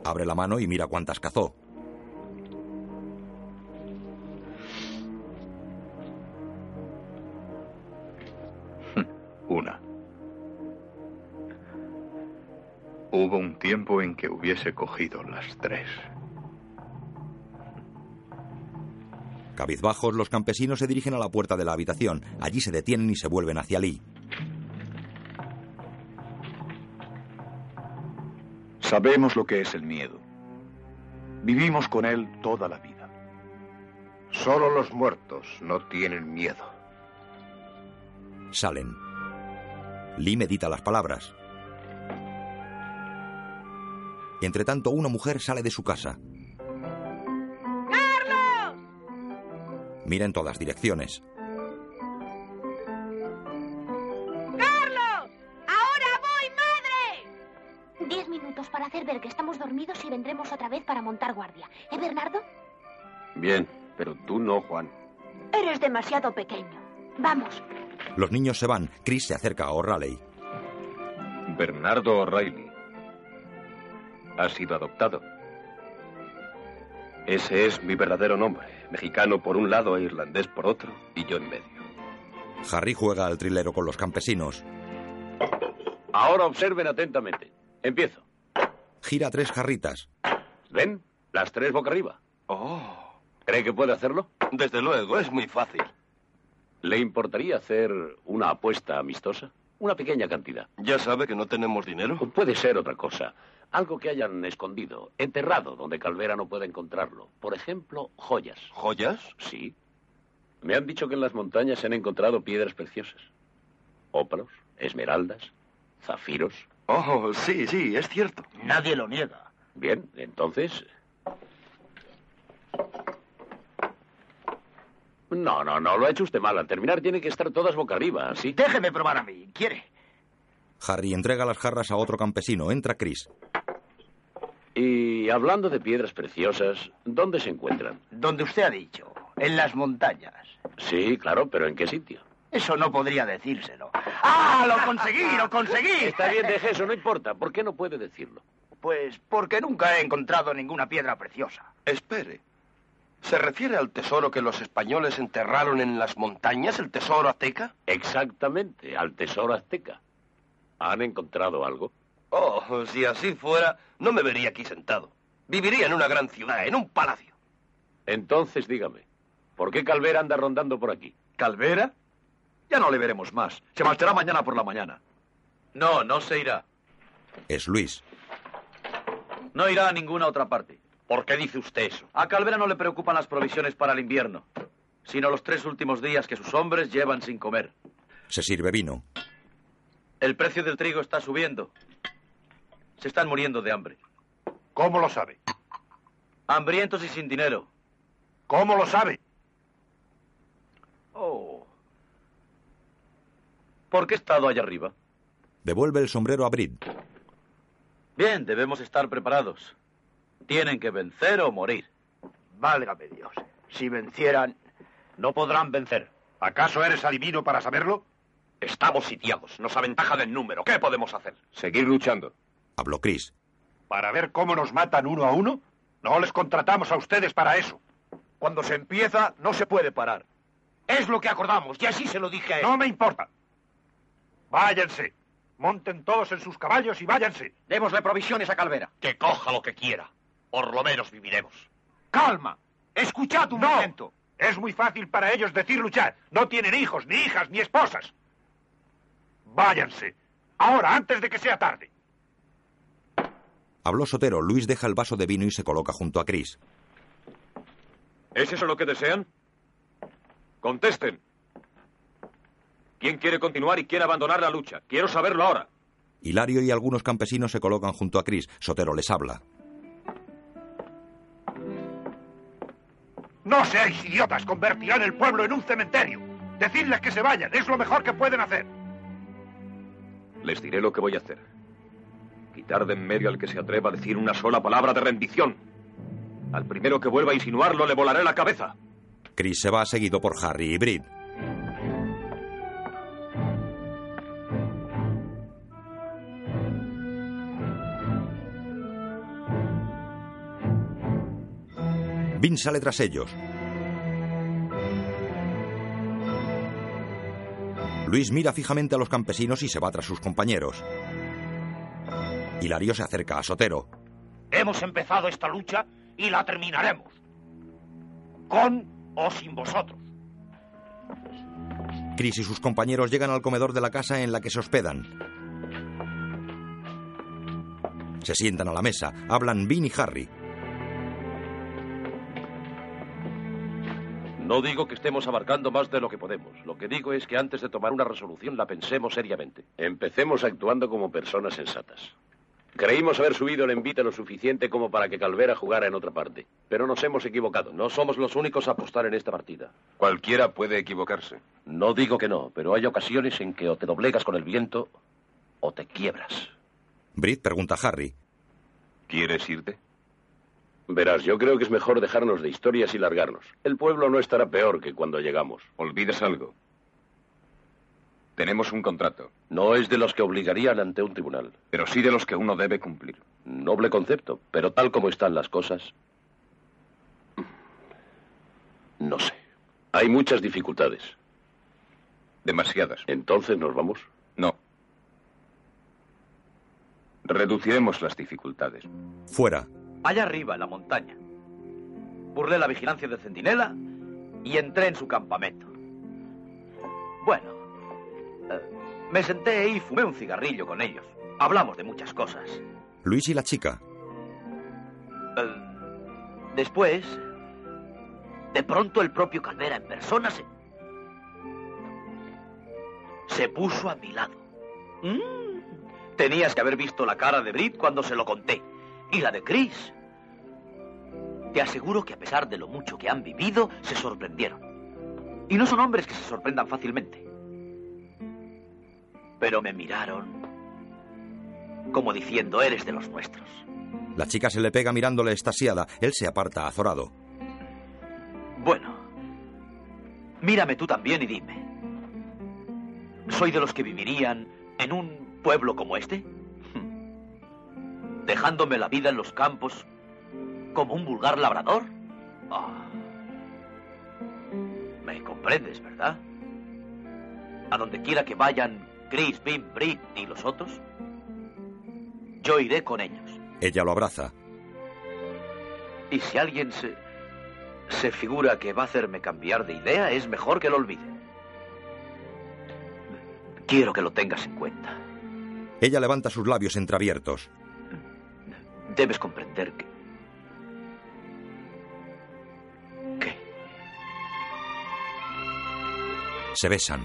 Abre la mano y mira cuántas cazó. [laughs] Una. Hubo un tiempo en que hubiese cogido las tres. Cabizbajos, los campesinos se dirigen a la puerta de la habitación. Allí se detienen y se vuelven hacia Lee. Sabemos lo que es el miedo. Vivimos con él toda la vida. Solo los muertos no tienen miedo. Salen. Lee medita las palabras. Entre tanto, una mujer sale de su casa. Mira en todas direcciones. ¡Carlos! ¡Ahora voy, madre! Diez minutos para hacer ver que estamos dormidos y vendremos otra vez para montar guardia. ¿Eh, Bernardo? Bien, pero tú no, Juan. Eres demasiado pequeño. Vamos. Los niños se van. Chris se acerca a O'Reilly. Bernardo O'Reilly. Ha sido adoptado. Ese es mi verdadero nombre. Mexicano por un lado e irlandés por otro, y yo en medio. Harry juega al trilero con los campesinos. Ahora observen atentamente. Empiezo. Gira tres jarritas. ¿Ven? Las tres boca arriba. Oh. ¿Cree que puede hacerlo? Desde luego, es muy fácil. ¿Le importaría hacer una apuesta amistosa? Una pequeña cantidad. ¿Ya sabe que no tenemos dinero? Puede ser otra cosa. Algo que hayan escondido, enterrado, donde Calvera no pueda encontrarlo. Por ejemplo, joyas. ¿Joyas? Sí. Me han dicho que en las montañas se han encontrado piedras preciosas. Ópalos, esmeraldas, zafiros. Oh, sí, sí, es cierto. Nadie lo niega. Bien, entonces... No, no, no, lo ha hecho usted mal. Al terminar tiene que estar todas boca arriba, ¿sí? Déjeme probar a mí. ¿Quiere? Harry entrega las jarras a otro campesino. Entra Chris. Y hablando de piedras preciosas, ¿dónde se encuentran? Donde usted ha dicho, en las montañas. Sí, claro, pero ¿en qué sitio? Eso no podría decírselo. ¡Ah, lo conseguí, lo conseguí! Está bien, deje eso, no importa. ¿Por qué no puede decirlo? Pues porque nunca he encontrado ninguna piedra preciosa. Espere. ¿Se refiere al tesoro que los españoles enterraron en las montañas, el tesoro azteca? Exactamente, al tesoro azteca. ¿Han encontrado algo? Oh, si así fuera, no me vería aquí sentado. Viviría en una gran ciudad, en un palacio. Entonces dígame, ¿por qué Calvera anda rondando por aquí? ¿Calvera? Ya no le veremos más. Se marchará mañana por la mañana. No, no se irá. Es Luis. No irá a ninguna otra parte. ¿Por qué dice usted eso? A Calvera no le preocupan las provisiones para el invierno, sino los tres últimos días que sus hombres llevan sin comer. Se sirve vino. El precio del trigo está subiendo. Se están muriendo de hambre. ¿Cómo lo sabe? Hambrientos y sin dinero. ¿Cómo lo sabe? Oh. ¿Por qué he estado allá arriba? Devuelve el sombrero a Brid. Bien, debemos estar preparados. Tienen que vencer o morir. Válgame Dios. Si vencieran... No podrán vencer. ¿Acaso eres adivino para saberlo? Estamos sitiados. Nos aventaja del número. ¿Qué podemos hacer? Seguir luchando. Habló Chris. ¿Para ver cómo nos matan uno a uno? No les contratamos a ustedes para eso. Cuando se empieza, no se puede parar. Es lo que acordamos, y así se lo dije a él. No me importa. Váyanse. Monten todos en sus caballos y váyanse. Démosle provisiones a Calvera. Que coja lo que quiera. Por lo menos viviremos. ¡Calma! Escuchad un no. momento. Es muy fácil para ellos decir luchar. No tienen hijos, ni hijas, ni esposas. Váyanse. Ahora, antes de que sea tarde. Habló Sotero. Luis deja el vaso de vino y se coloca junto a Chris. ¿Es eso lo que desean? Contesten. ¿Quién quiere continuar y quiere abandonar la lucha? Quiero saberlo ahora. Hilario y algunos campesinos se colocan junto a Chris. Sotero les habla. No seáis idiotas. Convertirán el pueblo en un cementerio. Decidles que se vayan. Es lo mejor que pueden hacer. Les diré lo que voy a hacer. Quitar de en medio al que se atreva a decir una sola palabra de rendición. Al primero que vuelva a insinuarlo le volaré la cabeza. Chris se va seguido por Harry y Brid. Vin sale tras ellos. Luis mira fijamente a los campesinos y se va tras sus compañeros. Hilario se acerca a Sotero. Hemos empezado esta lucha y la terminaremos. Con o sin vosotros. Chris y sus compañeros llegan al comedor de la casa en la que se hospedan. Se sientan a la mesa. Hablan Vin y Harry. No digo que estemos abarcando más de lo que podemos. Lo que digo es que antes de tomar una resolución la pensemos seriamente. Empecemos actuando como personas sensatas. Creímos haber subido el envite lo suficiente como para que Calvera jugara en otra parte. Pero nos hemos equivocado. No somos los únicos a apostar en esta partida. Cualquiera puede equivocarse. No digo que no, pero hay ocasiones en que o te doblegas con el viento o te quiebras. Brit pregunta a Harry. ¿Quieres irte? Verás, yo creo que es mejor dejarnos de historias y largarnos. El pueblo no estará peor que cuando llegamos. Olvides algo. Tenemos un contrato. No es de los que obligarían ante un tribunal. Pero sí de los que uno debe cumplir. Noble concepto, pero tal como están las cosas. No sé. Hay muchas dificultades. Demasiadas. ¿Entonces nos vamos? No. Reduciremos las dificultades. Fuera. Allá arriba, en la montaña. Burlé la vigilancia del centinela y entré en su campamento. Bueno, eh, me senté y fumé un cigarrillo con ellos. Hablamos de muchas cosas. Luis y la chica. Eh, después, de pronto el propio Calvera en persona se... se puso a mi lado. Mm. Tenías que haber visto la cara de Brit cuando se lo conté. Y la de Chris. Te aseguro que a pesar de lo mucho que han vivido, se sorprendieron. Y no son hombres que se sorprendan fácilmente. Pero me miraron como diciendo, eres de los nuestros. La chica se le pega mirándole estasiada. Él se aparta azorado. Bueno, mírame tú también y dime. ¿Soy de los que vivirían en un pueblo como este? ¿Dejándome la vida en los campos como un vulgar labrador? Ah. Me comprendes, ¿verdad? A donde quiera que vayan Chris, Bim, Brit y los otros, yo iré con ellos. Ella lo abraza. Y si alguien se, se figura que va a hacerme cambiar de idea, es mejor que lo olvide. Quiero que lo tengas en cuenta. Ella levanta sus labios entreabiertos. Debes comprender que... ¿Qué? Se besan.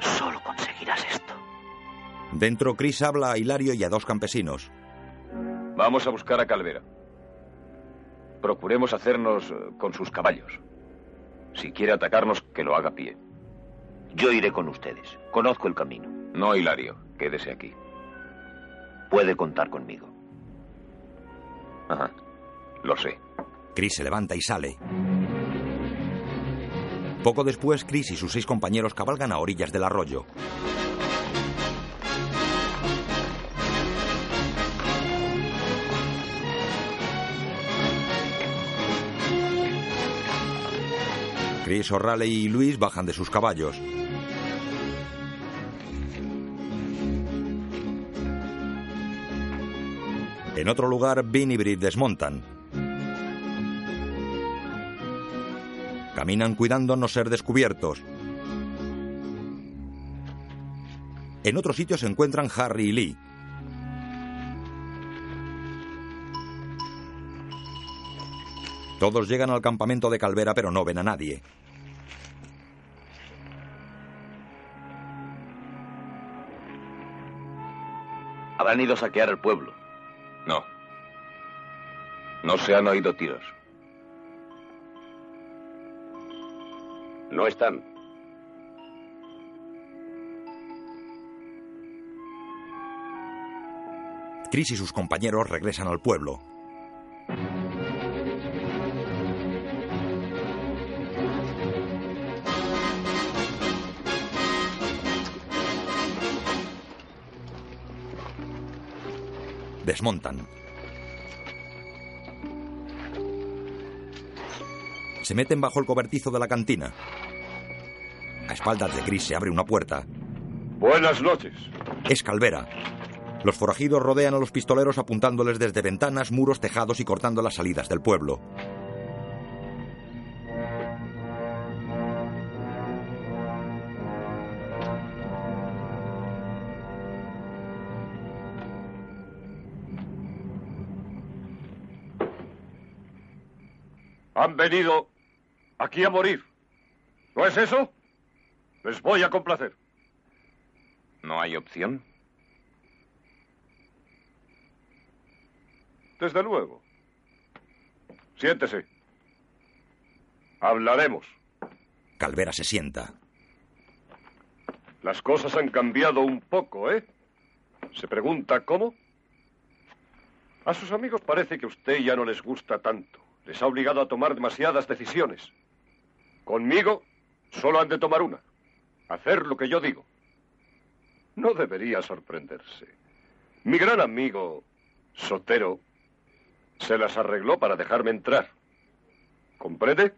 Solo conseguirás esto. Dentro, Chris habla a Hilario y a dos campesinos. Vamos a buscar a Calvera. Procuremos hacernos eh, con sus caballos. Si quiere atacarnos, que lo haga a pie. Yo iré con ustedes. Conozco el camino. No, Hilario. Quédese aquí. Puede contar conmigo. Ajá. Lo sé. Chris se levanta y sale. Poco después, Chris y sus seis compañeros cabalgan a orillas del arroyo. Chris, O'Reilly y Luis bajan de sus caballos. En otro lugar, Bean y Brit desmontan. Caminan cuidando no ser descubiertos. En otro sitio se encuentran Harry y Lee. Todos llegan al campamento de Calvera pero no ven a nadie. Habrán ido a saquear el pueblo. No. No se han oído tiros. No están. Chris y sus compañeros regresan al pueblo. Desmontan. Se meten bajo el cobertizo de la cantina. A espaldas de Chris se abre una puerta. Buenas noches. Es Calvera. Los forajidos rodean a los pistoleros apuntándoles desde ventanas, muros, tejados y cortando las salidas del pueblo. Venido aquí a morir. ¿No es eso? Les voy a complacer. ¿No hay opción? Desde luego. Siéntese. Hablaremos. Calvera se sienta. Las cosas han cambiado un poco, ¿eh? ¿Se pregunta cómo? A sus amigos parece que usted ya no les gusta tanto. Les ha obligado a tomar demasiadas decisiones. Conmigo solo han de tomar una. Hacer lo que yo digo. No debería sorprenderse. Mi gran amigo Sotero se las arregló para dejarme entrar. ¿Comprende?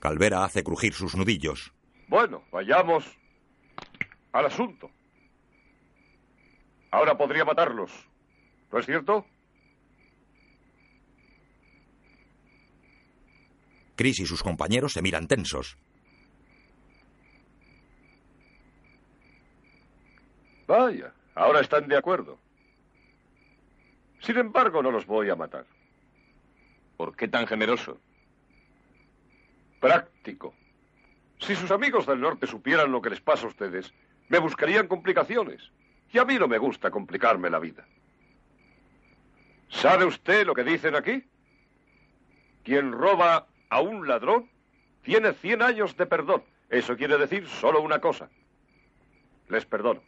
Calvera hace crujir sus nudillos. Bueno, vayamos al asunto. Ahora podría matarlos. ¿No es cierto? Chris y sus compañeros se miran tensos. Vaya, ahora están de acuerdo. Sin embargo, no los voy a matar. ¿Por qué tan generoso? Práctico. Si sus amigos del norte supieran lo que les pasa a ustedes, me buscarían complicaciones. Y a mí no me gusta complicarme la vida. ¿Sabe usted lo que dicen aquí? Quien roba a un ladrón tiene cien años de perdón. Eso quiere decir solo una cosa. Les perdono.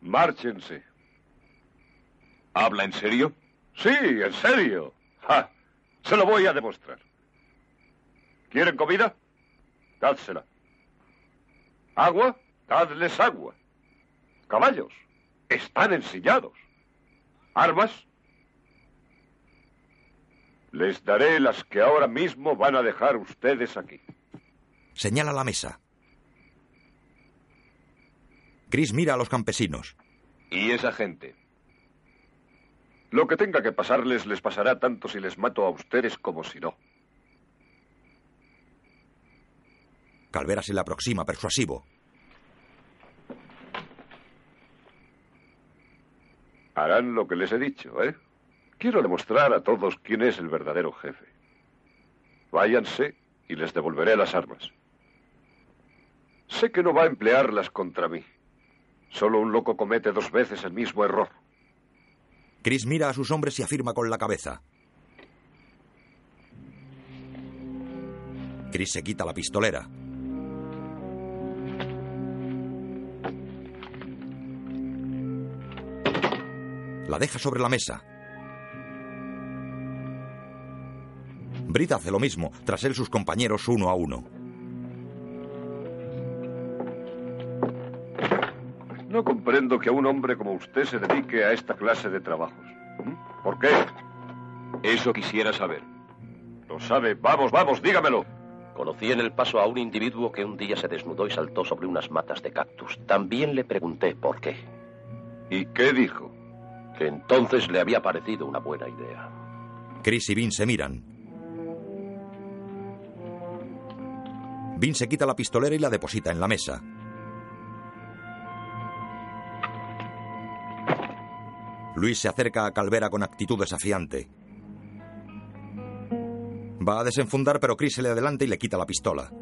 Márchense. ¿Habla en serio? Sí, en serio. ¡Ja! Se lo voy a demostrar. ¿Quieren comida? Dádsela. ¿Agua? Dadles agua. Caballos. Están ensillados. ¿Armas? Les daré las que ahora mismo van a dejar ustedes aquí. Señala la mesa. Chris mira a los campesinos. ¿Y esa gente? Lo que tenga que pasarles les pasará tanto si les mato a ustedes como si no. Calvera se le aproxima persuasivo. Harán lo que les he dicho, ¿eh? Quiero demostrar a todos quién es el verdadero jefe. Váyanse y les devolveré las armas. Sé que no va a emplearlas contra mí. Solo un loco comete dos veces el mismo error. Chris mira a sus hombres y afirma con la cabeza. Chris se quita la pistolera. La deja sobre la mesa. Brit hace lo mismo, tras él sus compañeros uno a uno. No comprendo que a un hombre como usted se dedique a esta clase de trabajos. ¿Mm? ¿Por qué? Eso quisiera saber. Lo sabe. Vamos, vamos, dígamelo. Conocí en el paso a un individuo que un día se desnudó y saltó sobre unas matas de cactus. También le pregunté por qué. ¿Y qué dijo? Que entonces le había parecido una buena idea. Chris y Vin se miran. Vin se quita la pistolera y la deposita en la mesa. Luis se acerca a Calvera con actitud desafiante. Va a desenfundar, pero Chris se le adelanta y le quita la pistola.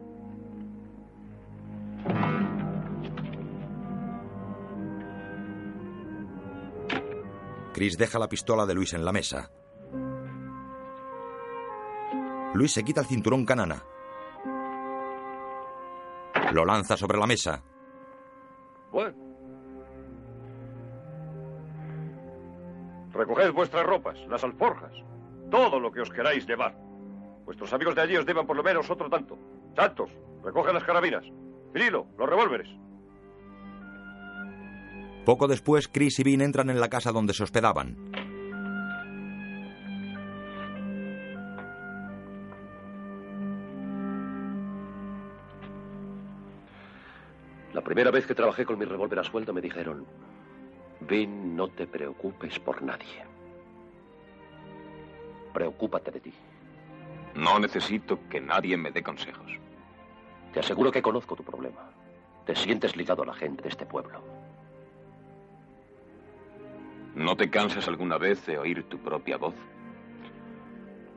Chris deja la pistola de Luis en la mesa. Luis se quita el cinturón canana. Lo lanza sobre la mesa. Bueno. Recoged vuestras ropas, las alforjas, todo lo que os queráis llevar. Vuestros amigos de allí os deban por lo menos otro tanto. Santos, recoge las carabinas. Cirilo, los revólveres. Poco después, Chris y Vin entran en la casa donde se hospedaban. Primera vez que trabajé con mi revólver a sueldo me dijeron, Vin, no te preocupes por nadie. Preocúpate de ti. No necesito que nadie me dé consejos. Te aseguro que conozco tu problema. Te sientes ligado a la gente de este pueblo. ¿No te cansas alguna vez de oír tu propia voz?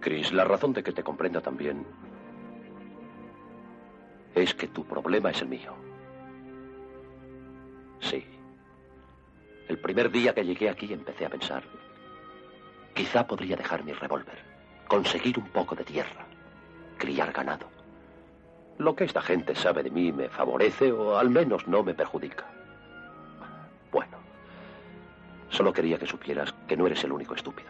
Chris, la razón de que te comprenda también es que tu problema es el mío. Sí. El primer día que llegué aquí empecé a pensar, quizá podría dejar mi revólver, conseguir un poco de tierra, criar ganado. Lo que esta gente sabe de mí me favorece o al menos no me perjudica. Bueno, solo quería que supieras que no eres el único estúpido.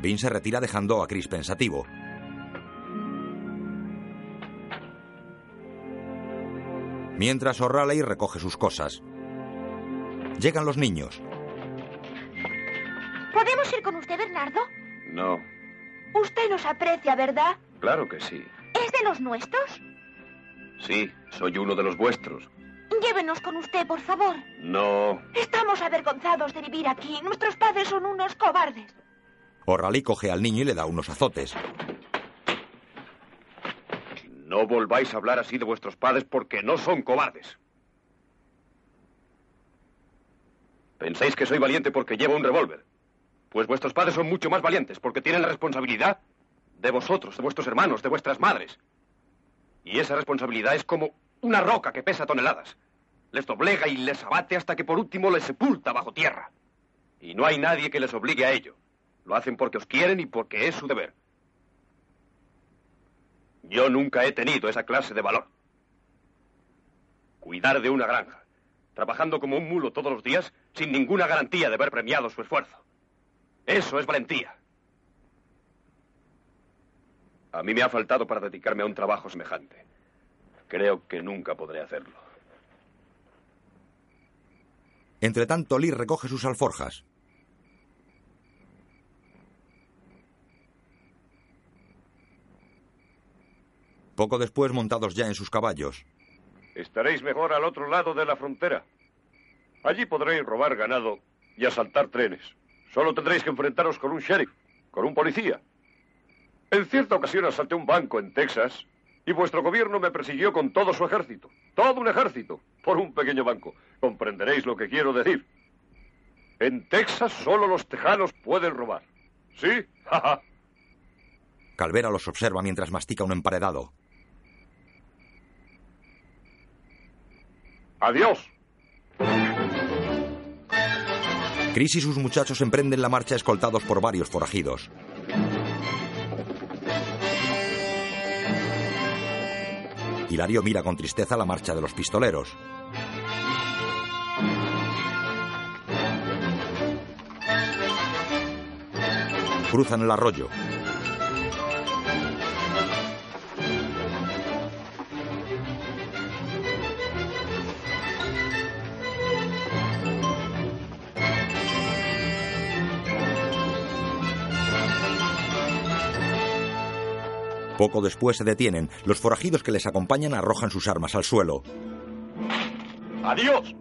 Vin se retira dejando a Chris pensativo. Mientras O'Reilly recoge sus cosas. Llegan los niños. ¿Podemos ir con usted, Bernardo? No, Usted nos aprecia, ¿verdad? claro que sí. ¿Es de los nuestros? Sí, soy uno de los vuestros. Llévenos con usted, por favor. No, Estamos avergonzados de vivir aquí. Nuestros padres son unos cobardes. O'Reilly coge al niño y le da unos azotes. No volváis a hablar así de vuestros padres porque no son cobardes. ¿Pensáis que soy valiente porque llevo un revólver? Pues vuestros padres son mucho más valientes porque tienen la responsabilidad de vosotros, de vuestros hermanos, de vuestras madres. Y esa responsabilidad es como una roca que pesa toneladas. Les doblega y les abate hasta que por último les sepulta bajo tierra. Y no hay nadie que les obligue a ello. Lo hacen porque os quieren y porque es su deber. Yo nunca he tenido esa clase de valor. Cuidar de una granja, trabajando como un mulo todos los días sin ninguna garantía de ver premiado su esfuerzo. Eso es valentía. A mí me ha faltado para dedicarme a un trabajo semejante. Creo que nunca podré hacerlo. Entre tanto, Lee recoge sus alforjas. Poco después, montados ya en sus caballos, Estaréis mejor al otro lado de la frontera. Allí podréis robar ganado y asaltar trenes. Solo tendréis que enfrentaros con un sheriff, con un policía. En cierta ocasión asalté un banco en Texas y vuestro gobierno me persiguió con todo su ejército. Todo un ejército, por un pequeño banco. Comprenderéis lo que quiero decir. En Texas solo los tejanos pueden robar. ¿Sí? [laughs] Calvera los observa mientras mastica un emparedado. Adiós. Chris y sus muchachos emprenden la marcha escoltados por varios forajidos. Hilario mira con tristeza la marcha de los pistoleros. Cruzan el arroyo. Poco después se detienen. Los forajidos que les acompañan arrojan sus armas al suelo. Adiós.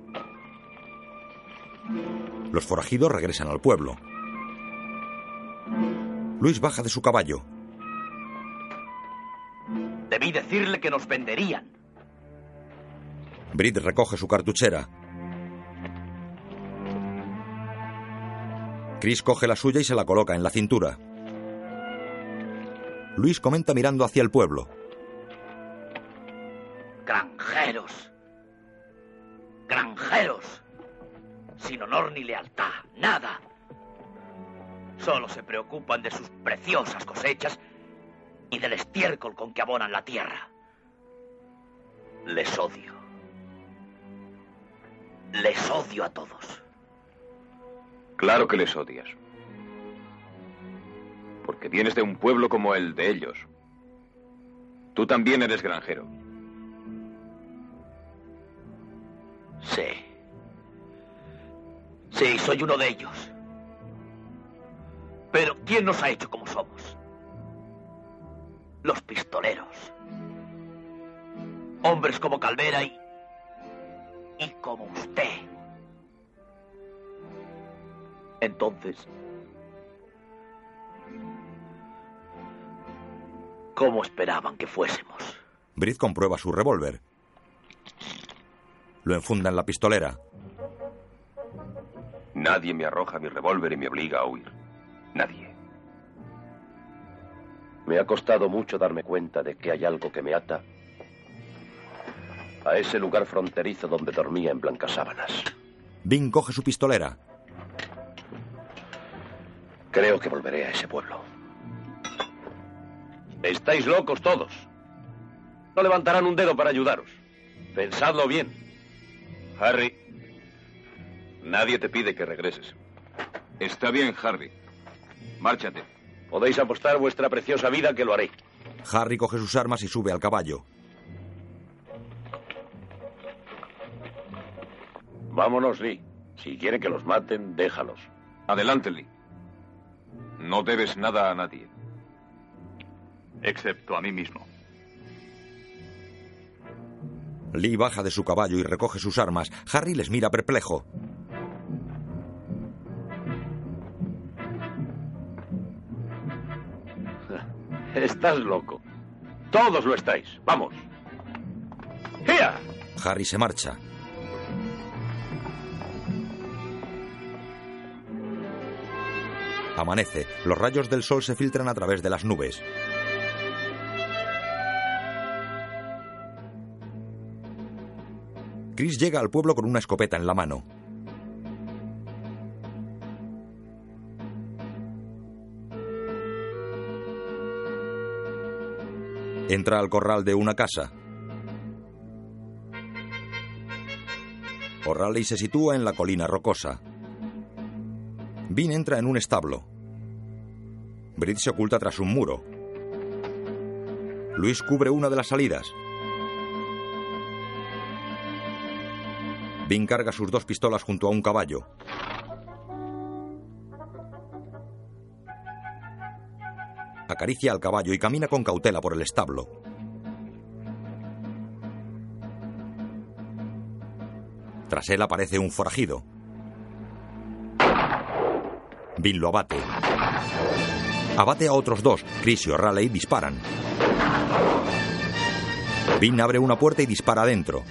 Los forajidos regresan al pueblo. Luis baja de su caballo. Debí decirle que nos venderían. Brit recoge su cartuchera. Chris coge la suya y se la coloca en la cintura. Luis comenta mirando hacia el pueblo. Granjeros. Granjeros. Sin honor ni lealtad. Nada. Solo se preocupan de sus preciosas cosechas y del estiércol con que abonan la tierra. Les odio. Les odio a todos. Claro que les odias. Porque vienes de un pueblo como el de ellos. Tú también eres granjero. Sí. Sí, soy uno de ellos. Pero ¿quién nos ha hecho como somos? Los pistoleros. Hombres como Calvera y... y como usted. Entonces... ¿Cómo esperaban que fuésemos? Brit comprueba su revólver. Lo enfunda en la pistolera. Nadie me arroja mi revólver y me obliga a huir. Nadie. Me ha costado mucho darme cuenta de que hay algo que me ata a ese lugar fronterizo donde dormía en blancas sábanas. Vin coge su pistolera. Creo que volveré a ese pueblo. Estáis locos todos. No levantarán un dedo para ayudaros. Pensadlo bien. Harry, nadie te pide que regreses. Está bien, Harry. Márchate. Podéis apostar vuestra preciosa vida que lo haré. Harry coge sus armas y sube al caballo. Vámonos, Lee. Si quiere que los maten, déjalos. Adelante, Lee. No debes nada a nadie. Excepto a mí mismo. Lee baja de su caballo y recoge sus armas. Harry les mira perplejo. [laughs] Estás loco. Todos lo estáis. Vamos. ¡Ea! Harry se marcha. Amanece. Los rayos del sol se filtran a través de las nubes. Chris llega al pueblo con una escopeta en la mano. Entra al corral de una casa. O'Reilly se sitúa en la colina rocosa. Bean entra en un establo. Brit se oculta tras un muro. Luis cubre una de las salidas. Bean carga sus dos pistolas junto a un caballo. Acaricia al caballo y camina con cautela por el establo. Tras él aparece un forajido. Bean lo abate. Abate a otros dos. Chris y O'Reilly disparan. Bean abre una puerta y dispara adentro.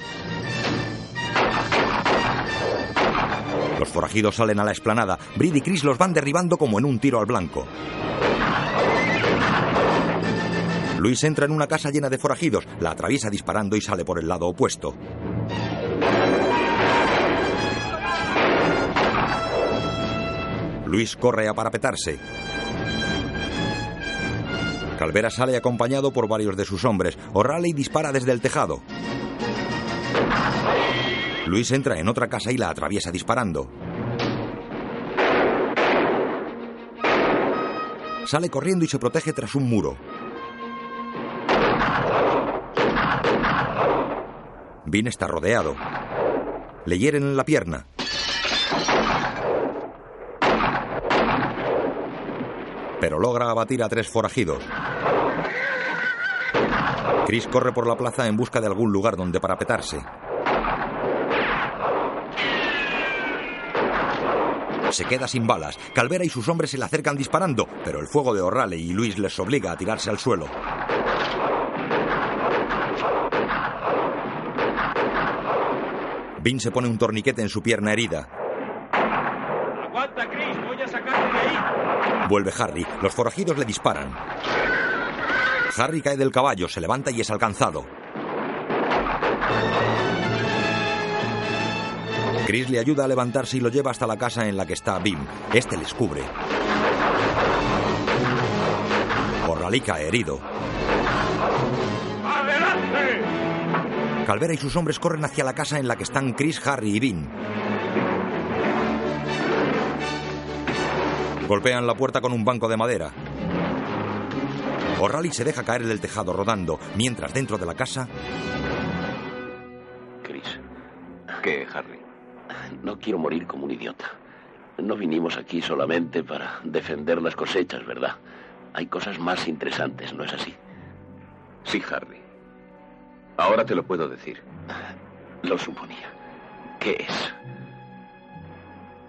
Forajidos salen a la explanada. Brid y Chris los van derribando como en un tiro al blanco. Luis entra en una casa llena de forajidos, la atraviesa disparando y sale por el lado opuesto. Luis corre a parapetarse. Calvera sale acompañado por varios de sus hombres. O'Reilly dispara desde el tejado. Luis entra en otra casa y la atraviesa disparando. Sale corriendo y se protege tras un muro. Vin está rodeado. Le hieren en la pierna. Pero logra abatir a tres forajidos. Chris corre por la plaza en busca de algún lugar donde parapetarse. Se queda sin balas. Calvera y sus hombres se le acercan disparando, pero el fuego de O'Reilly y Luis les obliga a tirarse al suelo. Vin se pone un torniquete en su pierna herida. Aguanta, Chris, voy a sacarte de ahí. Vuelve Harry. Los forajidos le disparan. Harry cae del caballo, se levanta y es alcanzado. Chris le ayuda a levantarse y lo lleva hasta la casa en la que está Bim. Este les cubre. Cae herido. ¡Adelante! Calvera y sus hombres corren hacia la casa en la que están Chris, Harry y Bean. Golpean la puerta con un banco de madera. O'Reilly se deja caer del tejado rodando, mientras dentro de la casa Chris, ¿Qué, Harry? No quiero morir como un idiota. No vinimos aquí solamente para defender las cosechas, ¿verdad? Hay cosas más interesantes, ¿no es así? Sí, Harry. Ahora te lo puedo decir. Lo suponía. ¿Qué es?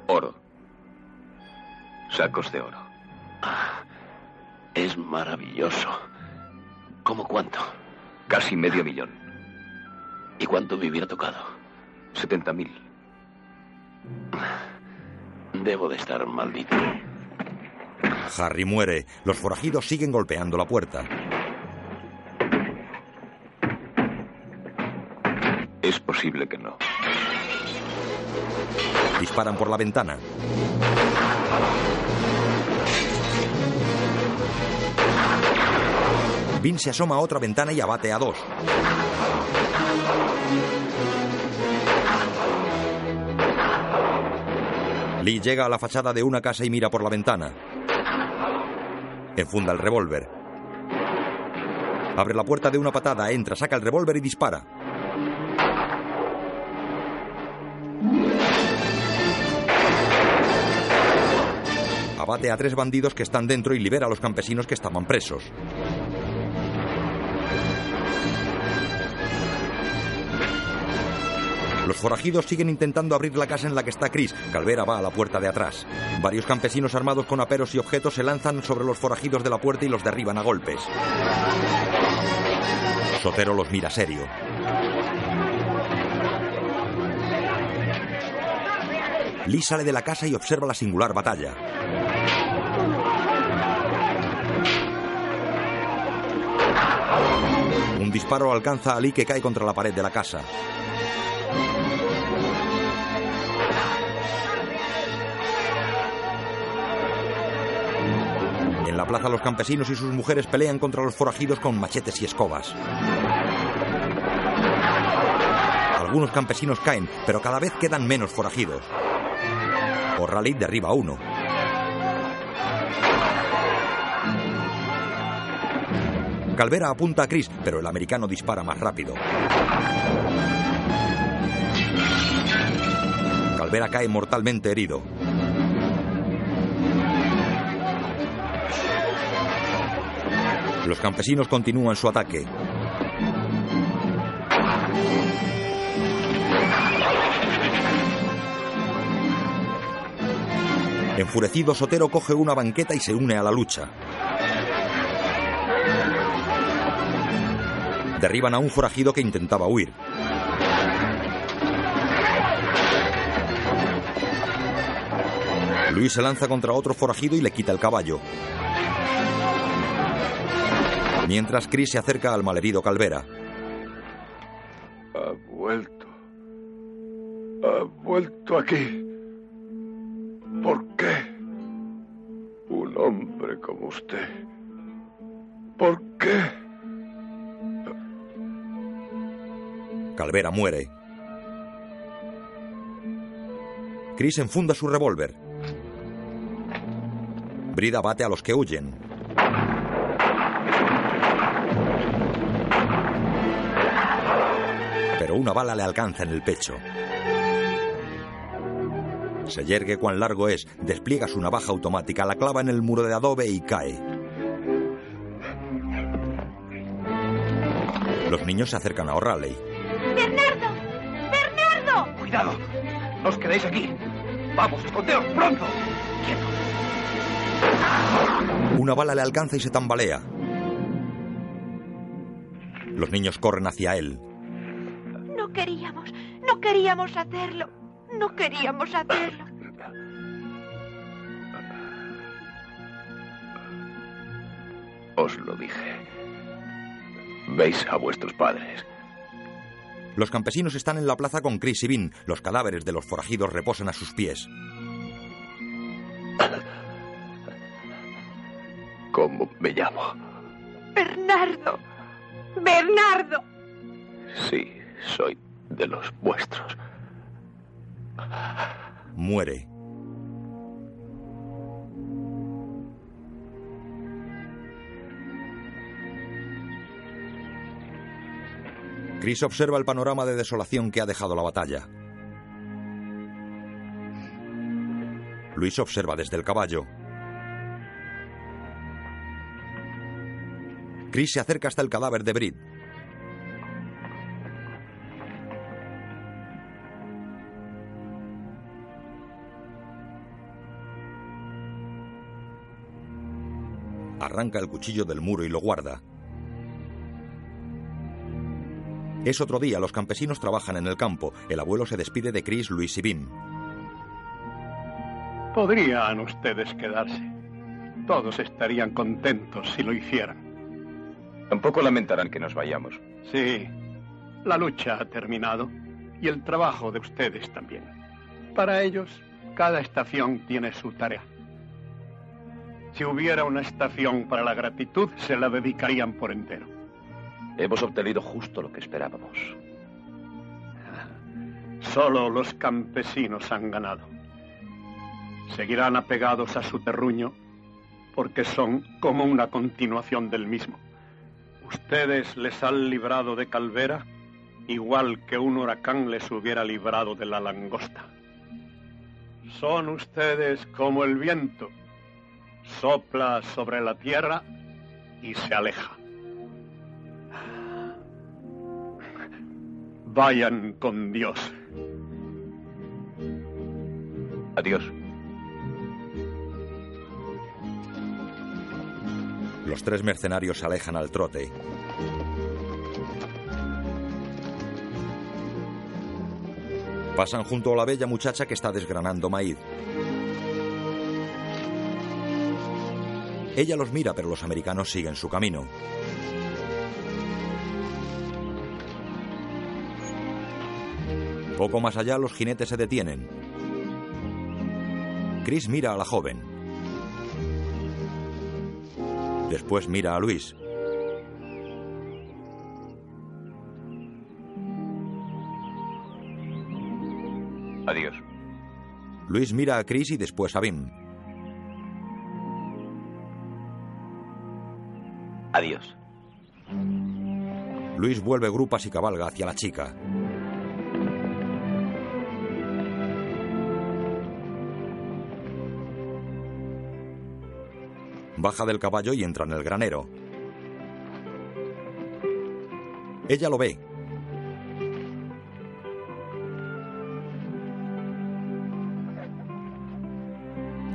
Oro. Sacos de oro. Ah, es maravilloso. ¿Cómo cuánto? Casi medio millón. ¿Y cuánto me hubiera tocado? Setenta mil. Debo de estar maldito. Harry muere. Los forajidos siguen golpeando la puerta. Es posible que no. Disparan por la ventana. Vin se asoma a otra ventana y abate a dos. Lee llega a la fachada de una casa y mira por la ventana. Enfunda el revólver. Abre la puerta de una patada, entra, saca el revólver y dispara. Abate a tres bandidos que están dentro y libera a los campesinos que estaban presos. Los forajidos siguen intentando abrir la casa en la que está Chris. Calvera va a la puerta de atrás. Varios campesinos armados con aperos y objetos se lanzan sobre los forajidos de la puerta y los derriban a golpes. Sotero los mira serio. Lee sale de la casa y observa la singular batalla. Un disparo alcanza a Lee que cae contra la pared de la casa. La plaza los campesinos y sus mujeres pelean contra los forajidos con machetes y escobas. Algunos campesinos caen, pero cada vez quedan menos forajidos. O'Reilly derriba a uno. Calvera apunta a Chris, pero el americano dispara más rápido. Calvera cae mortalmente herido. Los campesinos continúan su ataque. Enfurecido, Sotero coge una banqueta y se une a la lucha. Derriban a un forajido que intentaba huir. Luis se lanza contra otro forajido y le quita el caballo. Mientras Chris se acerca al malherido Calvera. Ha vuelto. Ha vuelto aquí. ¿Por qué? Un hombre como usted. ¿Por qué? Calvera muere. Chris enfunda su revólver. Brida bate a los que huyen. Pero una bala le alcanza en el pecho. Se yergue cuán largo es, despliega su navaja automática, la clava en el muro de adobe y cae. Los niños se acercan a O'Reilly. ¡Bernardo! ¡Bernardo! ¡Cuidado! ¡No os quedéis aquí! ¡Vamos, escondeos pronto! Una bala le alcanza y se tambalea. Los niños corren hacia él. No queríamos, no queríamos hacerlo. No queríamos hacerlo. Os lo dije. Veis a vuestros padres. Los campesinos están en la plaza con Chris y Vin. Los cadáveres de los forajidos reposan a sus pies. ¿Cómo me llamo? Bernardo. Bernardo. Sí, soy de los vuestros. Muere. Chris observa el panorama de desolación que ha dejado la batalla. Luis observa desde el caballo. Chris se acerca hasta el cadáver de Brit. Arranca el cuchillo del muro y lo guarda. Es otro día, los campesinos trabajan en el campo. El abuelo se despide de Chris, Luis y Vin. Podrían ustedes quedarse. Todos estarían contentos si lo hicieran. Tampoco lamentarán que nos vayamos. Sí, La lucha ha terminado y el trabajo de ustedes también. Para ellos, cada estación tiene su tarea. Si hubiera una estación para la gratitud, se la dedicarían por entero. Hemos obtenido justo lo que esperábamos. Solo los campesinos han ganado. Seguirán apegados a su terruño porque son como una continuación del mismo. Ustedes les han librado de Calvera igual que un huracán les hubiera librado de la langosta. Son ustedes como el viento. Sopla sobre la tierra y se aleja. Vayan con Dios. Adiós. Los tres mercenarios se alejan al trote. Pasan junto a la bella muchacha que está desgranando maíz. Ella los mira, pero los americanos siguen su camino. Poco más allá, los jinetes se detienen. Chris mira a la joven. Después mira a Luis. Adiós. Luis mira a Chris y después a Bim. Adiós. Luis vuelve grupas y cabalga hacia la chica. Baja del caballo y entra en el granero. Ella lo ve.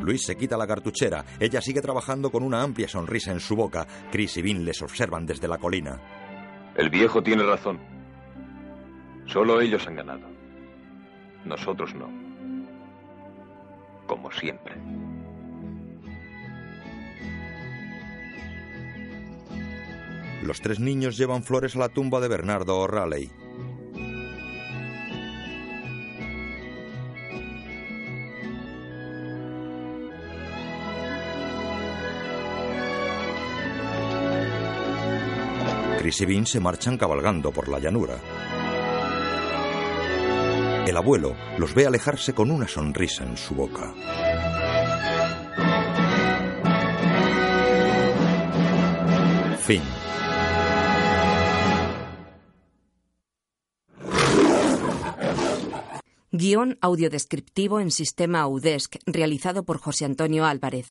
Luis se quita la cartuchera. Ella sigue trabajando con una amplia sonrisa en su boca. Chris y Vin les observan desde la colina. El viejo tiene razón. Solo ellos han ganado. Nosotros no. Como siempre. Los tres niños llevan flores a la tumba de Bernardo O'Reilly. Chris y Vin se marchan cabalgando por la llanura. El abuelo los ve alejarse con una sonrisa en su boca. Fin. Guión audiodescriptivo en sistema Audesc, realizado por José Antonio Álvarez.